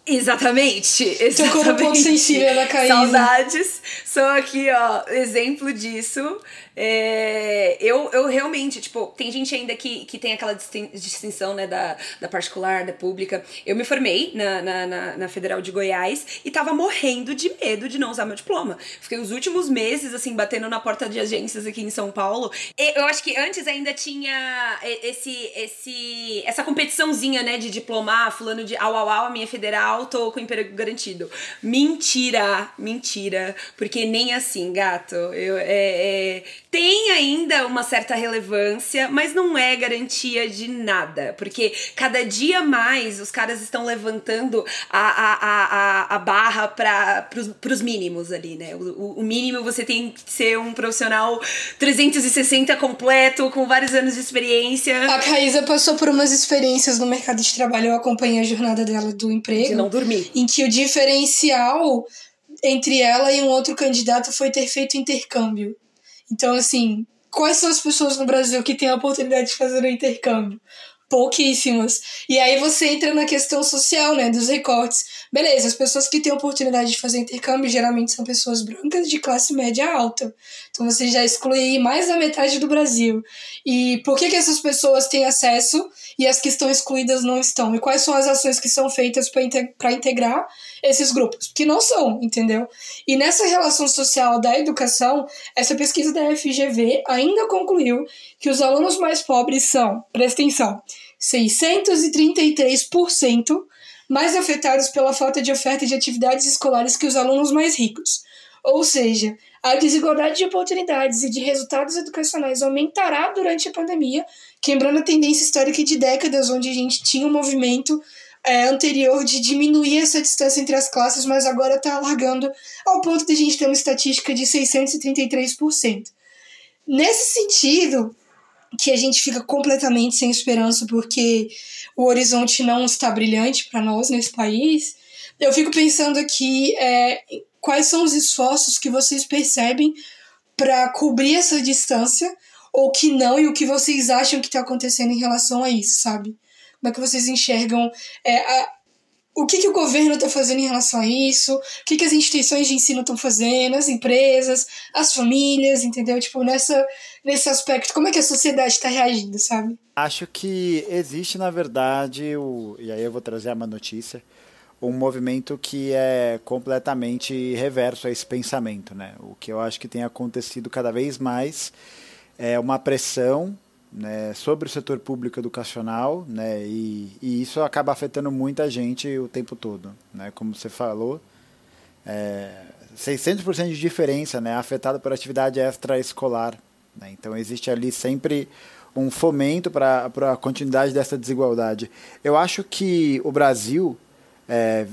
C: Exatamente, exatamente. Tocou no
B: ponto sensível da Caísa.
C: Saudades. Sou aqui, ó, exemplo disso. É, eu, eu realmente, tipo, tem gente ainda que, que tem aquela distinção, né, da, da particular, da pública. Eu me formei na, na, na, na Federal de Goiás e tava morrendo de medo de não usar meu diploma. Fiquei os últimos meses, assim, batendo na porta de agências aqui em São Paulo. Eu acho que antes ainda tinha esse, esse, essa competiçãozinha, né, de diplomar, fulano de au, au, au, a minha federal, tô com emprego garantido. Mentira, mentira. Porque nem assim, gato. Eu, é, é tem ainda uma certa relevância, mas não é garantia de nada. Porque cada dia mais os caras estão levantando a, a, a, a barra para os mínimos ali, né? O, o mínimo você tem que ser um profissional 360 completo, com vários anos de experiência.
B: A Caísa passou por umas experiências no mercado de trabalho, eu acompanhei a jornada dela do emprego.
C: De não dormir.
B: Em que o diferencial entre ela e um outro candidato foi ter feito intercâmbio. Então, assim, quais são as pessoas no Brasil que têm a oportunidade de fazer o intercâmbio? Pouquíssimas. E aí você entra na questão social, né, dos recortes. Beleza, as pessoas que têm a oportunidade de fazer intercâmbio geralmente são pessoas brancas de classe média alta. Então você já exclui mais da metade do Brasil. E por que, que essas pessoas têm acesso e as que estão excluídas não estão? E quais são as ações que são feitas para integrar esses grupos? Que não são, entendeu? E nessa relação social da educação, essa pesquisa da FGV ainda concluiu que os alunos mais pobres são, presta atenção, 633% mais afetados pela falta de oferta de atividades escolares que os alunos mais ricos. Ou seja, a desigualdade de oportunidades e de resultados educacionais aumentará durante a pandemia, quebrando a tendência histórica de décadas onde a gente tinha um movimento é, anterior de diminuir essa distância entre as classes, mas agora está alargando ao ponto de a gente ter uma estatística de 633%. Nesse sentido, que a gente fica completamente sem esperança porque o horizonte não está brilhante para nós nesse país, eu fico pensando aqui é, quais são os esforços que vocês percebem para cobrir essa distância ou que não e o que vocês acham que está acontecendo em relação a isso, sabe? Como é que vocês enxergam é, a, o que, que o governo está fazendo em relação a isso, o que, que as instituições de ensino estão fazendo, as empresas, as famílias, entendeu? Tipo, nessa, nesse aspecto, como é que a sociedade está reagindo, sabe?
D: Acho que existe, na verdade, o, e aí eu vou trazer uma notícia, um movimento que é completamente reverso a esse pensamento, né? O que eu acho que tem acontecido cada vez mais é uma pressão né, sobre o setor público educacional, né, e, e, isso acaba afetando muita gente o tempo todo. Né, como você falou, é, 600% de diferença né, afetado por atividade extraescolar. Né, então existe ali sempre um fomento para a continuidade dessa desigualdade. Eu acho que o Brasil é,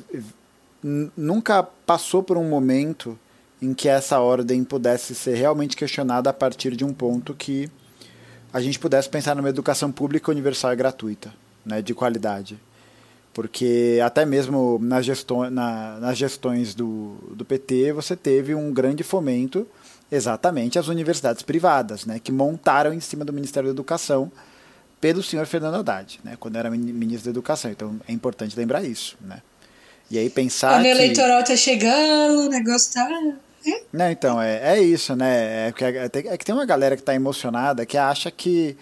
D: nunca passou por um momento em que essa ordem pudesse ser realmente questionada a partir de um ponto que a gente pudesse pensar numa educação pública universal e gratuita, né, de qualidade. Porque até mesmo nas, gestões, na, nas gestões do, do PT você teve um grande fomento exatamente às universidades privadas, né, que montaram em cima do Ministério da Educação pelo senhor Fernando Haddad, né, quando era ministro da Educação. Então é importante lembrar isso. Né. E aí pensar. O
B: que... eleitoral tá chegando, o negócio tá.
D: É? Não, então, é, é isso, né? É, é, é que tem uma galera que está emocionada que acha que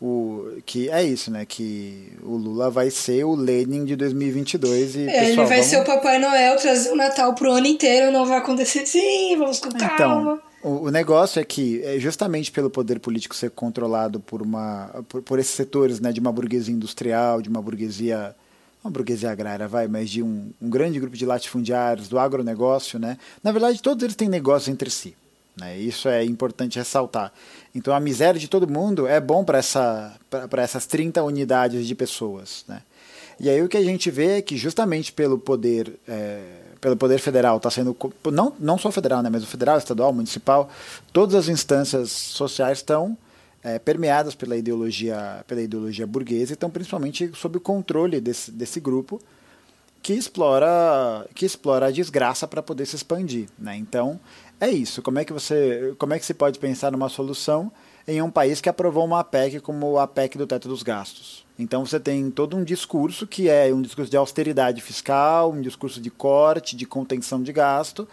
D: o que é isso, né? Que o Lula vai ser o Lenin de 2022 e
B: é,
D: pessoal,
B: ele vai
D: vamos...
B: ser o Papai Noel trazer o Natal pro ano inteiro, não vai acontecer sim, vamos com
D: então,
B: calma.
D: Então, o, o negócio é que é justamente pelo poder político ser controlado por uma por, por esses setores, né, de uma burguesia industrial, de uma burguesia uma burguesia agrária, vai, mas de um, um grande grupo de latifundiários, do agronegócio, né? Na verdade, todos eles têm negócios entre si. Né? Isso é importante ressaltar. Então, a miséria de todo mundo é bom para essa, essas 30 unidades de pessoas. Né? E aí o que a gente vê é que justamente pelo poder, é, pelo poder federal está sendo não, não só federal, né, mas o federal, estadual, municipal, todas as instâncias sociais estão é, permeadas pela ideologia, pela ideologia burguesa, então principalmente sob o controle desse, desse grupo que explora, que explora a desgraça para poder se expandir. Né? Então é isso. Como é que você, como é que se pode pensar numa solução em um país que aprovou uma PEC como a PEC do teto dos gastos? Então você tem todo um discurso que é um discurso de austeridade fiscal, um discurso de corte, de contenção de gasto,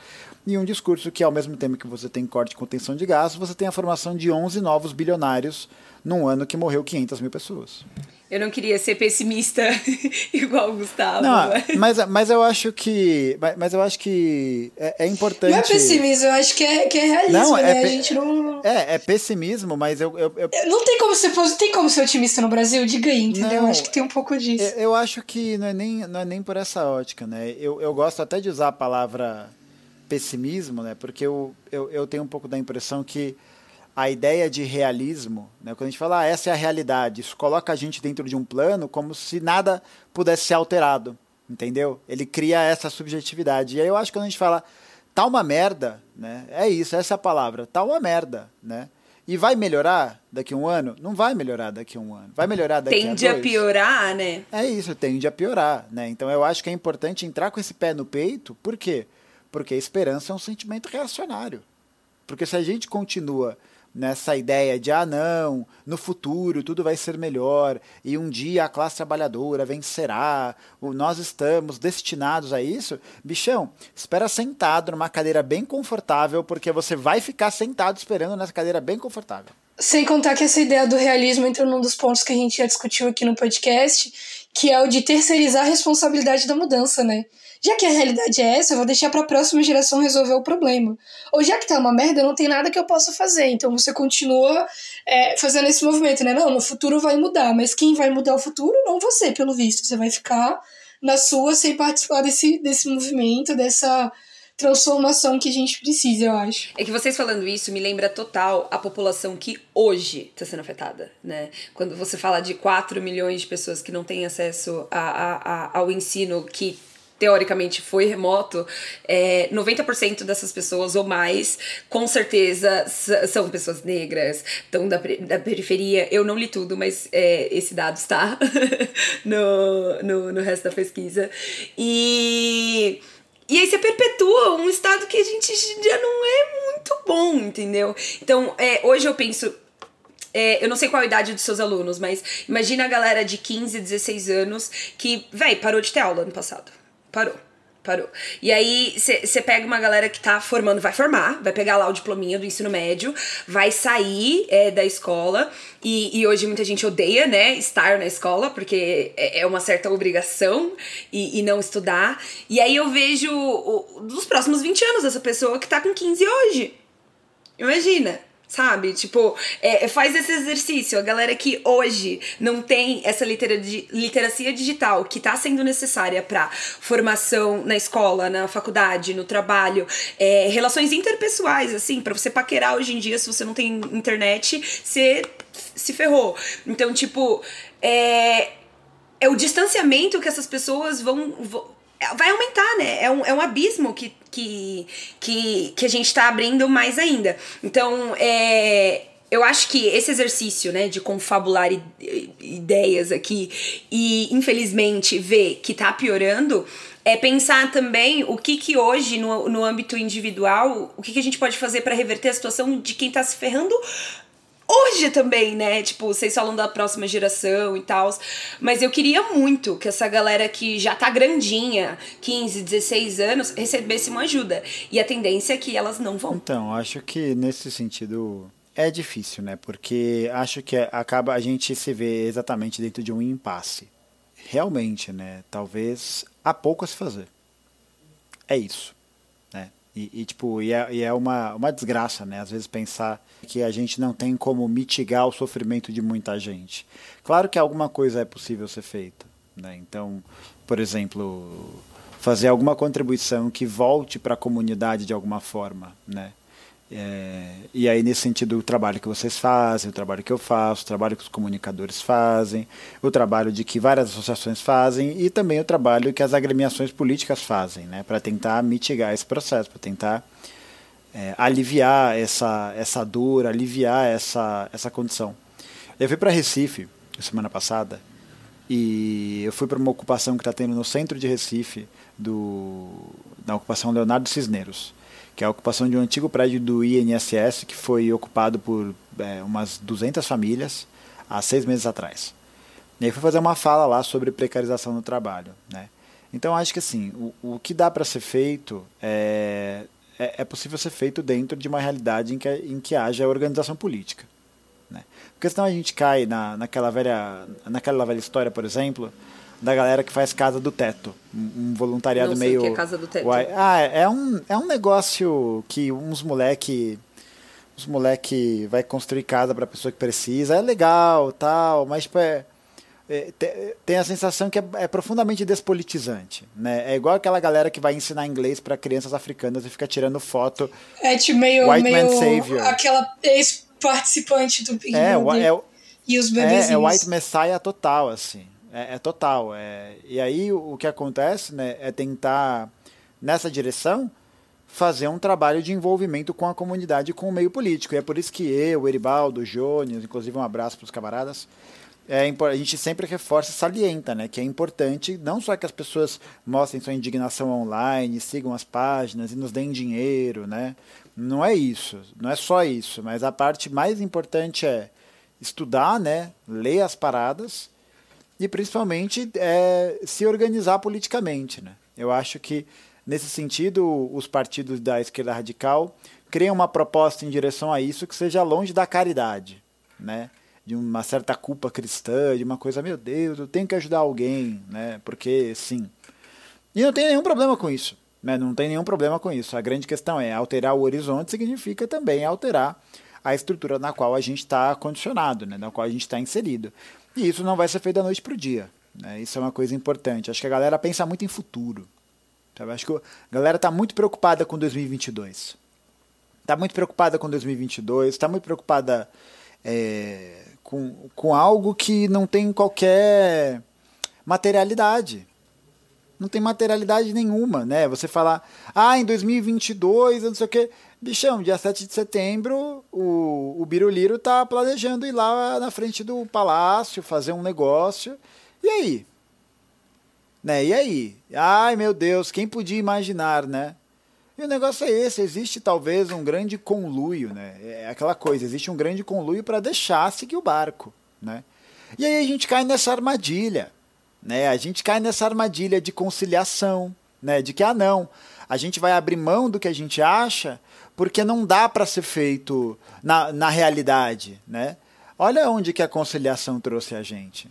D: e um discurso que, ao mesmo tempo que você tem corte e contenção de gastos, você tem a formação de 11 novos bilionários num ano que morreu 500 mil pessoas.
C: Eu não queria ser pessimista igual o Gustavo.
D: Não, mas, mas eu acho que. Mas eu acho que é, é importante. Não é
B: pessimismo, eu acho que é, que é realismo, não, é né? Pe... A gente não.
D: É, é pessimismo, mas eu. eu, eu...
B: Não tem como ser tem como ser otimista no Brasil, diga aí, entendeu? Não, acho que tem um pouco disso.
D: Eu, eu, acho que não é, nem, não é nem por essa ótica, né? Eu, eu gosto até de usar a palavra pessimismo, né? Porque eu, eu, eu tenho um pouco da impressão que a ideia de realismo, né? quando a gente fala ah, essa é a realidade, isso coloca a gente dentro de um plano como se nada pudesse ser alterado, entendeu? Ele cria essa subjetividade. E aí eu acho que quando a gente fala tá uma merda, né? É isso, essa é a palavra, tá uma merda, né? E vai melhorar daqui a um ano? Não vai melhorar daqui a um ano. Vai melhorar daqui
C: tende
D: a dois.
C: Tende a piorar, né?
D: É isso, tende a piorar, né? Então eu acho que é importante entrar com esse pé no peito, por quê? Porque a esperança é um sentimento reacionário. Porque se a gente continua nessa ideia de ah não, no futuro tudo vai ser melhor e um dia a classe trabalhadora vencerá, nós estamos destinados a isso, bichão, espera sentado numa cadeira bem confortável porque você vai ficar sentado esperando nessa cadeira bem confortável.
B: Sem contar que essa ideia do realismo entra num dos pontos que a gente já discutiu aqui no podcast, que é o de terceirizar a responsabilidade da mudança, né? Já que a realidade é essa, eu vou deixar para a próxima geração resolver o problema. Ou já que tá uma merda, não tem nada que eu possa fazer. Então você continua é, fazendo esse movimento, né? Não, no futuro vai mudar, mas quem vai mudar o futuro não você, pelo visto. Você vai ficar na sua sem participar desse, desse movimento, dessa transformação que a gente precisa, eu acho.
C: É que vocês falando isso me lembra total a população que hoje está sendo afetada, né? Quando você fala de 4 milhões de pessoas que não têm acesso a, a, a ao ensino que teoricamente foi remoto, é, 90% dessas pessoas ou mais, com certeza, são pessoas negras, estão da, da periferia. Eu não li tudo, mas é, esse dado está no, no, no resto da pesquisa. E. E aí você perpetua um estado que a gente já não é muito bom, entendeu? Então, é, hoje eu penso, é, eu não sei qual a idade dos seus alunos, mas imagina a galera de 15, 16 anos que, véi, parou de ter aula ano passado parou. Parou. E aí, você pega uma galera que tá formando, vai formar, vai pegar lá o diplominha do ensino médio, vai sair é, da escola. E, e hoje muita gente odeia, né, estar na escola, porque é, é uma certa obrigação e, e não estudar. E aí eu vejo o, dos próximos 20 anos essa pessoa que tá com 15 hoje. Imagina. Sabe? Tipo, é, faz esse exercício. A galera que hoje não tem essa litera, literacia digital que está sendo necessária para formação na escola, na faculdade, no trabalho, é, relações interpessoais, assim, para você paquerar hoje em dia, se você não tem internet, você se ferrou. Então, tipo, é, é o distanciamento que essas pessoas vão, vão vai aumentar, né? É um, é um abismo que, que, que, que a gente está abrindo mais ainda. Então, é, eu acho que esse exercício, né, de confabular ideias aqui e, infelizmente, ver que tá piorando, é pensar também o que que hoje, no, no âmbito individual, o que, que a gente pode fazer para reverter a situação de quem tá se ferrando hoje também, né? Tipo, vocês falam da próxima geração e tal. Mas eu queria muito que essa galera que já tá grandinha, 15, 16 anos, recebesse uma ajuda. E a tendência é que elas não vão.
D: Então, acho que nesse sentido é difícil, né? Porque acho que acaba a gente se vê exatamente dentro de um impasse. Realmente, né? Talvez há pouco a se fazer. É isso. E, e tipo, e é, e é uma, uma desgraça, né? Às vezes pensar que a gente não tem como mitigar o sofrimento de muita gente. Claro que alguma coisa é possível ser feita. Né? Então, por exemplo, fazer alguma contribuição que volte para a comunidade de alguma forma. Né? É, e aí, nesse sentido, o trabalho que vocês fazem, o trabalho que eu faço, o trabalho que os comunicadores fazem, o trabalho de que várias associações fazem e também o trabalho que as agremiações políticas fazem, né, para tentar mitigar esse processo, para tentar é, aliviar essa, essa dor, aliviar essa, essa condição. Eu fui para Recife semana passada e eu fui para uma ocupação que está tendo no centro de Recife, do, da ocupação Leonardo Cisneros que é a ocupação de um antigo prédio do INSS que foi ocupado por é, umas 200 famílias há seis meses atrás. E aí fui fazer uma fala lá sobre precarização no trabalho. Né? Então acho que assim, o, o que dá para ser feito é, é, é, possível ser feito dentro de uma realidade em que, em que haja organização política. Né? Porque senão a gente cai na, naquela, velha, naquela velha história, por exemplo, da galera que faz casa do teto. Um voluntariado
C: Não
D: sei meio.
C: O que é casa do teto.
D: Ah, é um, é um negócio que uns moleque. Os moleque vai construir casa para pessoa que precisa. É legal, tal, mas tipo, é, é, tem a sensação que é, é, profundamente despolitizante, né? É igual aquela galera que vai ensinar inglês para crianças africanas e fica tirando foto.
B: É tipo meio, White meio Man Savior. aquela ex-participante do Big é, é, e os bebezinhos.
D: É, é White Messiah total, assim. É, é total. É, e aí o, o, que acontece né, é tentar, nessa direção, fazer um trabalho de envolvimento com a comunidade com o meio político. E é por isso que eu, Eribaldo, Jônio, inclusive um abraço para os camaradas, é, a gente sempre reforça e salienta né, que é importante não só que as pessoas mostrem sua indignação online, sigam as páginas e nos deem dinheiro, né? Não é isso, não é só isso, mas a parte mais importante é estudar, né, ler as paradas e principalmente é, se organizar politicamente. Né? Eu acho que, nesse sentido, os partidos da esquerda radical criam uma proposta em direção a isso que seja longe da caridade, né? de uma certa culpa cristã, de uma coisa, meu Deus, eu tenho que ajudar alguém, né? porque sim. E não tem nenhum problema com isso. Né? Não tem nenhum problema com isso. A grande questão é alterar o horizonte significa também alterar a estrutura na qual a gente está condicionado, né? na qual a gente está inserido. E isso não vai ser feito da noite para o dia. Né? Isso é uma coisa importante. Acho que a galera pensa muito em futuro. Sabe? Acho que a galera está muito preocupada com 2022. Está muito preocupada com 2022, está muito preocupada é, com, com algo que não tem qualquer materialidade. Não tem materialidade nenhuma, né? Você falar, ah, em 2022, eu não sei o quê. Bichão, dia 7 de setembro, o, o Biruliro tá planejando ir lá na frente do palácio, fazer um negócio. E aí? Né? E aí? Ai, meu Deus, quem podia imaginar, né? E o negócio é esse, existe talvez um grande conluio, né? É aquela coisa, existe um grande conluio para deixar seguir o barco, né? E aí a gente cai nessa armadilha, né? A gente cai nessa armadilha de conciliação, né? De que ah não, a gente vai abrir mão do que a gente acha porque não dá para ser feito na, na realidade, né? Olha onde que a conciliação trouxe a gente,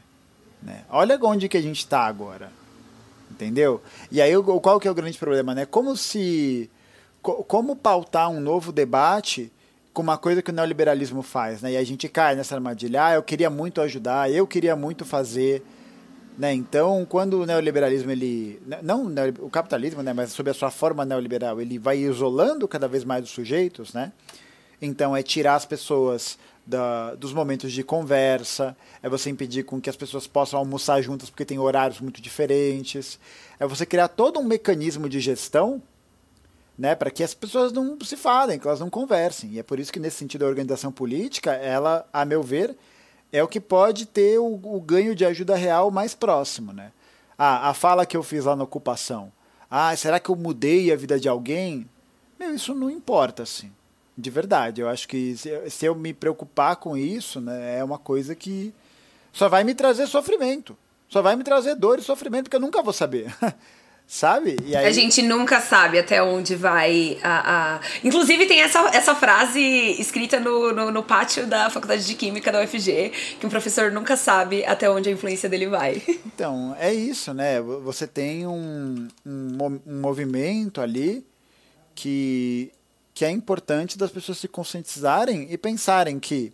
D: né? Olha onde que a gente está agora, entendeu? E aí qual que é o grande problema, né? Como se como pautar um novo debate com uma coisa que o neoliberalismo faz, né? E a gente cai nessa armadilha, ah, eu queria muito ajudar, eu queria muito fazer, né? Então, quando o neoliberalismo, ele, não o capitalismo, né, mas sob a sua forma neoliberal, ele vai isolando cada vez mais os sujeitos, né? Então, é tirar as pessoas da, dos momentos de conversa, é você impedir com que as pessoas possam almoçar juntas porque tem horários muito diferentes, é você criar todo um mecanismo de gestão né, para que as pessoas não se falem, que elas não conversem. E é por isso que, nesse sentido, a organização política, ela, a meu ver, é o que pode ter o, o ganho de ajuda real mais próximo. Né? Ah, a fala que eu fiz lá na ocupação. Ah, será que eu mudei a vida de alguém? Meu, isso não importa, assim. De verdade. Eu acho que se, eu me preocupar com isso, né, é uma coisa que só vai me trazer sofrimento. Só vai me trazer dor e sofrimento que eu nunca vou saber. sabe?
C: Aí... A gente nunca sabe até onde vai a. a... Inclusive, tem essa, essa frase escrita no, no, no, pátio da Faculdade de Química da UFG, que um professor nunca sabe até onde a influência dele vai.
D: Então, é isso, né? Você tem um, um, um movimento ali que, que é importante das pessoas se conscientizarem e pensarem que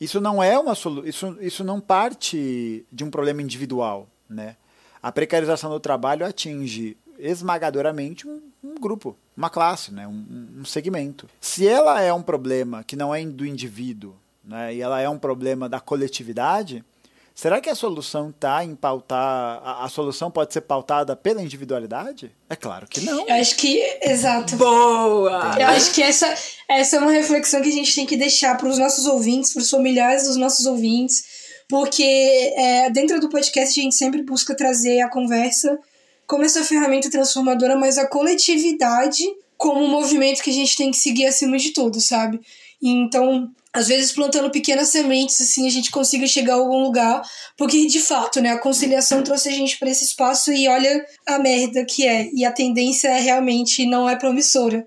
D: isso não é uma solução, isso, isso não parte de um problema individual, né? A precarização do trabalho atinge esmagadoramente um, um grupo, uma classe, né? Um, um, segmento. Se ela é um problema que não é do indivíduo, né? e ela é um problema da coletividade, será que a solução está em pautar. A, a, solução pode ser pautada pela individualidade? É claro que não.
B: Eu acho que. Exato.
C: Boa!
B: Eu acho que essa, essa é uma reflexão que a gente tem que deixar para os nossos ouvintes, para os familiares dos nossos ouvintes porque é, dentro do podcast a gente sempre busca trazer a conversa como essa ferramenta transformadora, mas a coletividade como um movimento que a gente tem que seguir acima de tudo, sabe? Então, às vezes plantando pequenas sementes, assim, a gente consiga chegar a algum lugar, porque de fato, né, a conciliação trouxe a gente para esse espaço e olha a merda que é, e a tendência é realmente não é promissora.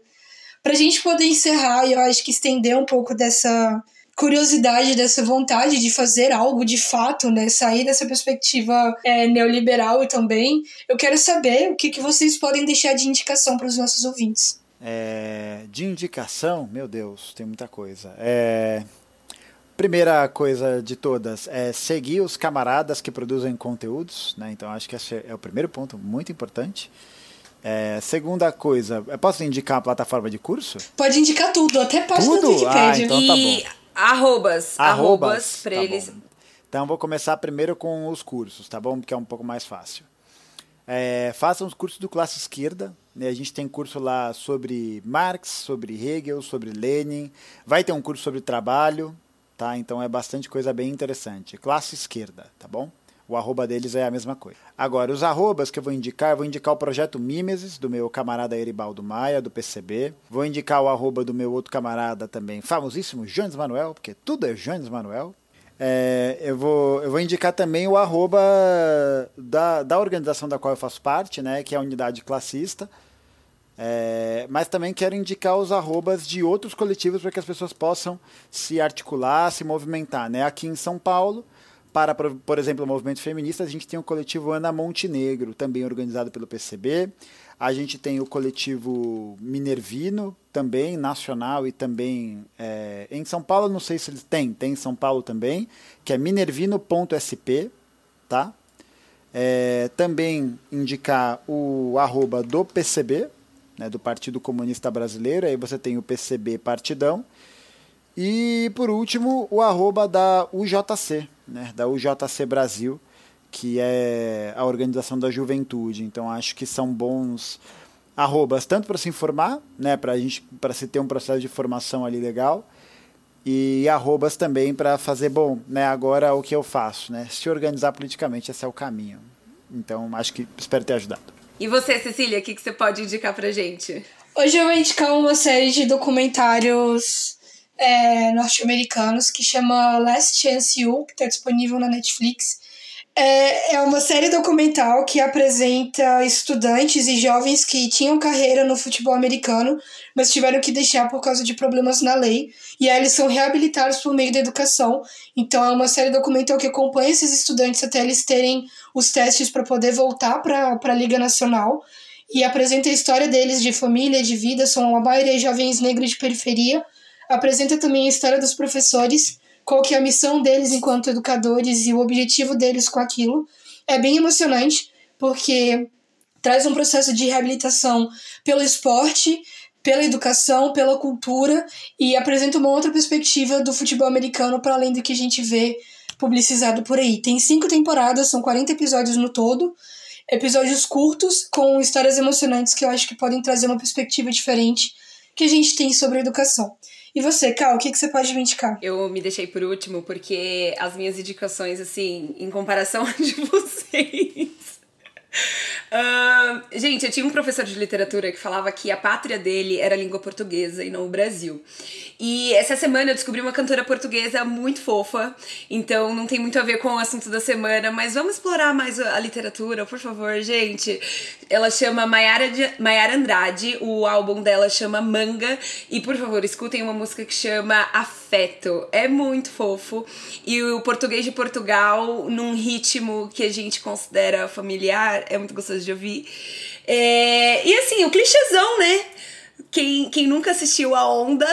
B: Pra gente poder encerrar, eu acho que estender um pouco dessa curiosidade, dessa vontade de fazer algo de fato, né? Sair dessa perspectiva é, neoliberal e também. Eu quero saber o que, que vocês podem deixar de indicação para os nossos ouvintes.
D: É, de indicação, meu Deus, tem muita coisa. É, primeira coisa de todas é seguir os camaradas que produzem conteúdos, né? Então acho que esse é o primeiro ponto muito importante. É, segunda coisa, posso indicar uma plataforma de curso?
B: Pode indicar tudo, até página tudo? do Wikipedia.
C: Ah, então tá bom. Arrobas. Arrobas, arrobas pra tá eles. Bom.
D: Então vou começar primeiro com os cursos, tá bom? Porque é um pouco mais fácil. É, façam os cursos do classe esquerda. Né? A gente tem curso lá sobre Marx, sobre Hegel, sobre Lenin. Vai ter um curso sobre trabalho, tá? Então é bastante coisa bem interessante. Classe esquerda, tá bom? O arroba deles é a mesma coisa. Agora, os arrobas que eu vou indicar, eu vou indicar o projeto Mimesis, do meu camarada Eribaldo Maia, do PCB. Vou indicar o arroba do meu outro camarada também, famosíssimo Jones Manuel, porque tudo é Jones Manuel. É, eu, vou, eu vou indicar também o arroba da, da organização da qual eu faço parte, né, que é a Unidade Classista. É, mas também quero indicar os arrobas de outros coletivos para que as pessoas possam se articular, se movimentar. Né? Aqui em São Paulo, para, por exemplo, o movimento feminista, a gente tem o coletivo Ana Montenegro, também organizado pelo PCB. A gente tem o coletivo Minervino, também nacional e também é, em São Paulo, não sei se eles têm, tem em São Paulo também, que é minervino.sp, tá? É, também indicar o arroba do PCB, né, do Partido Comunista Brasileiro, aí você tem o PCB Partidão. E por último, o arroba da UJC, né, da UJC Brasil, que é a organização da juventude. Então acho que são bons arrobas tanto para se informar, né, para gente para se ter um processo de formação ali legal, e arrobas também para fazer bom, né, agora o que eu faço, né, se organizar politicamente, esse é o caminho. Então acho que espero ter ajudado.
C: E você, Cecília, o que, que você pode indicar para gente?
B: Hoje eu vou indicar uma série de documentários é, norte-americanos que chama Last Chance You, que está disponível na Netflix. É, é uma série documental que apresenta estudantes e jovens que tinham carreira no futebol americano, mas tiveram que deixar por causa de problemas na lei. E aí eles são reabilitados por meio da educação. Então é uma série documental que acompanha esses estudantes até eles terem os testes para poder voltar para a Liga Nacional. E apresenta a história deles de família, de vida. São a maioria jovens negros de periferia apresenta também a história dos professores, qual que é a missão deles enquanto educadores e o objetivo deles com aquilo. É bem emocionante, porque traz um processo de reabilitação pelo esporte, pela educação, pela cultura e apresenta uma outra perspectiva do futebol americano para além do que a gente vê publicizado por aí. Tem cinco temporadas, são 40 episódios no todo. episódios curtos com histórias emocionantes que eu acho que podem trazer uma perspectiva diferente que a gente tem sobre a educação. E você, Cal, o que, que você pode me indicar?
C: Eu me deixei por último porque as minhas indicações, assim, em comparação a de vocês. Gente, eu tinha um professor de literatura que falava que a pátria dele era a língua portuguesa e não o Brasil. E essa semana eu descobri uma cantora portuguesa muito fofa, então não tem muito a ver com o assunto da semana, mas vamos explorar mais a literatura, por favor, gente. Ela chama Mayara, Mayara Andrade, o álbum dela chama Manga, e por favor, escutem uma música que chama Afeto. É muito fofo. E o português de Portugal, num ritmo que a gente considera familiar, é muito gostoso de ouvir. É... E assim, o clichêzão, né? Quem, quem nunca assistiu a Onda,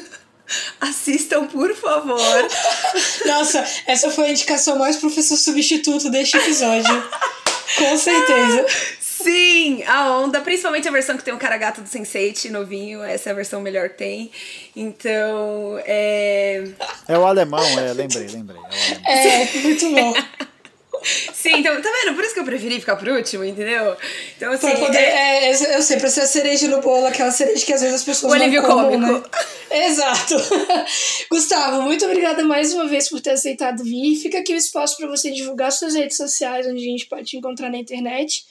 C: assistam, por favor.
B: Nossa, essa foi a indicação mais professor substituto deste episódio. Com certeza.
C: Sim, a onda, principalmente a versão que tem o cara gato do Sense8 novinho, essa é a versão melhor que tem. Então, é.
D: É o alemão, é, lembrei, lembrei.
B: É, é muito bom.
C: Sim, então, tá vendo? Por isso que eu preferi ficar por último, entendeu? Então, assim.
B: Pra poder, é... é... eu sei, pra ser a cereja no bolo, aquela cereja que às vezes as pessoas.
C: O alívio cômico. Né?
B: Exato. Gustavo, muito obrigada mais uma vez por ter aceitado vir. Fica aqui o espaço para você divulgar suas redes sociais, onde a gente pode te encontrar na internet.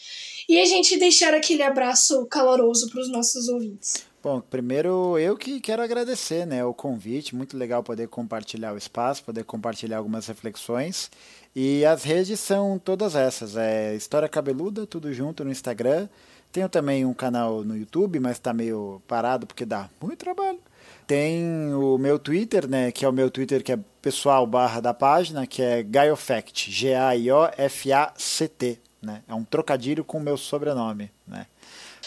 B: E a gente deixar aquele abraço caloroso para os nossos ouvintes.
D: Bom, primeiro eu que quero agradecer né, o convite, muito legal poder compartilhar o espaço, poder compartilhar algumas reflexões. E as redes são todas essas, é História Cabeluda, tudo junto no Instagram. Tenho também um canal no YouTube, mas está meio parado porque dá muito trabalho. Tem o meu Twitter, né, que é o meu Twitter que é pessoal barra da página, que é Gaiofact, G-A-I-O-F-A-C-T, né? É um trocadilho com o meu sobrenome, né?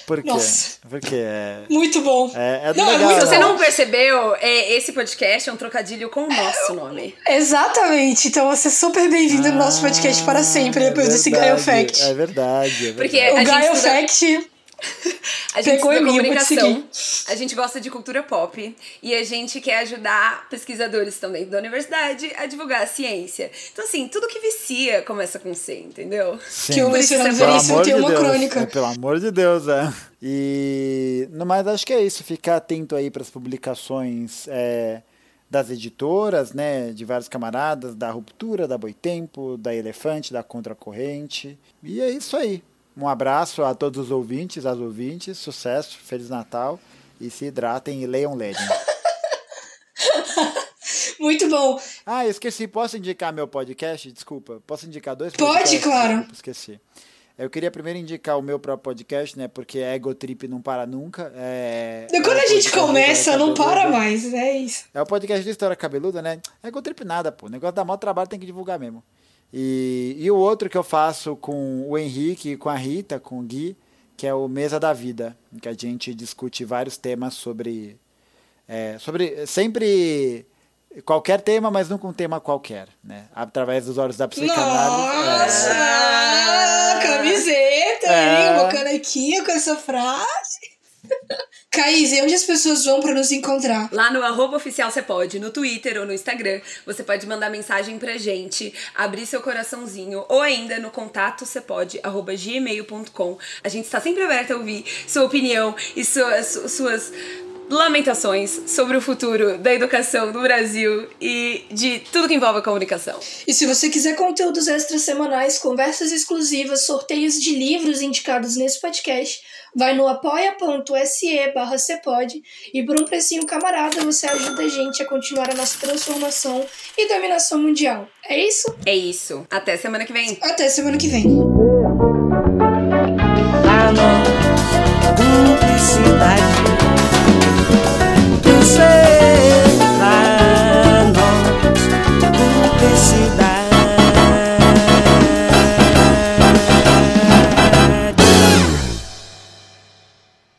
D: Por quê?
B: Nossa.
D: Porque é.
B: Muito bom.
D: É, é
B: Não,
C: Se
D: legal,
B: muito
C: você não percebeu, é, esse podcast é um trocadilho com o nosso nome.
B: Exatamente. Então você é super bem-vindo no nosso podcast para sempre,
D: Ah,
B: depois
D: é
B: desse
D: verdade,
B: Gaio Fact.
D: É verdade, é
C: Porque
D: verdade.
C: a
B: o Gaio
C: estuda-
B: Fact.
C: A gente
B: Pegou em mim,
C: comunicação, a gente gosta de cultura pop e a gente quer ajudar pesquisadores também da universidade a divulgar a ciência. Então, assim, tudo que vicia começa com C, entendeu?
D: Sim.
B: Que o
C: Pelo
B: Veríssimo tem
D: de
B: uma
D: Deus,
B: crônica.
D: é, pelo amor de Deus, é. E no mais acho que é isso, ficar atento aí para as publicações é, das editoras, né, de vários camaradas, da Ruptura, da Boitempo, da Elefante, da Contracorrente. E é isso aí. Um abraço a todos os ouvintes, as ouvintes, sucesso, Feliz Natal e se hidratem e leiam Legend.
B: Muito bom.
D: Ah, eu esqueci, posso indicar meu podcast? Desculpa, posso indicar dois
B: Pode, claro.
D: Desculpa, esqueci. Eu queria primeiro indicar o meu próprio podcast, né? Porque Ego Trip não para nunca. É,
B: quando
D: é
B: a gente começa, não para mais. É isso.
D: É o podcast do História Cabeluda, né? Ego Trip nada, pô. O negócio dá maior trabalho, tem que divulgar mesmo. E, e o outro que eu faço com o Henrique, com a Rita, com o Gui, que é o Mesa da Vida, em que a gente discute vários temas sobre. é, sobre sempre qualquer tema, mas nunca um tema qualquer, né? Através dos olhos da psicanálise.
B: Nossa!
D: É.
B: Camiseta,
D: É.
B: hein? Uma canequinha com essa frase. Caís, e onde as pessoas vão para nos encontrar?
C: Lá no arroba oficial você pode, no Twitter ou no Instagram, você pode mandar mensagem pra gente, abrir seu coraçãozinho, ou ainda no contato você pode, arroba gmail.com. A gente está sempre aberto a ouvir sua opinião e suas, su- suas lamentações sobre o futuro da educação do Brasil e de tudo que envolve a comunicação.
B: E se você quiser conteúdos extras semanais, conversas exclusivas, sorteios de livros indicados nesse podcast, vai no apoia.se barra e por um precinho camarada você ajuda a gente a continuar a nossa transformação e dominação mundial. É isso?
C: É isso. Até semana que vem.
B: Até semana que vem.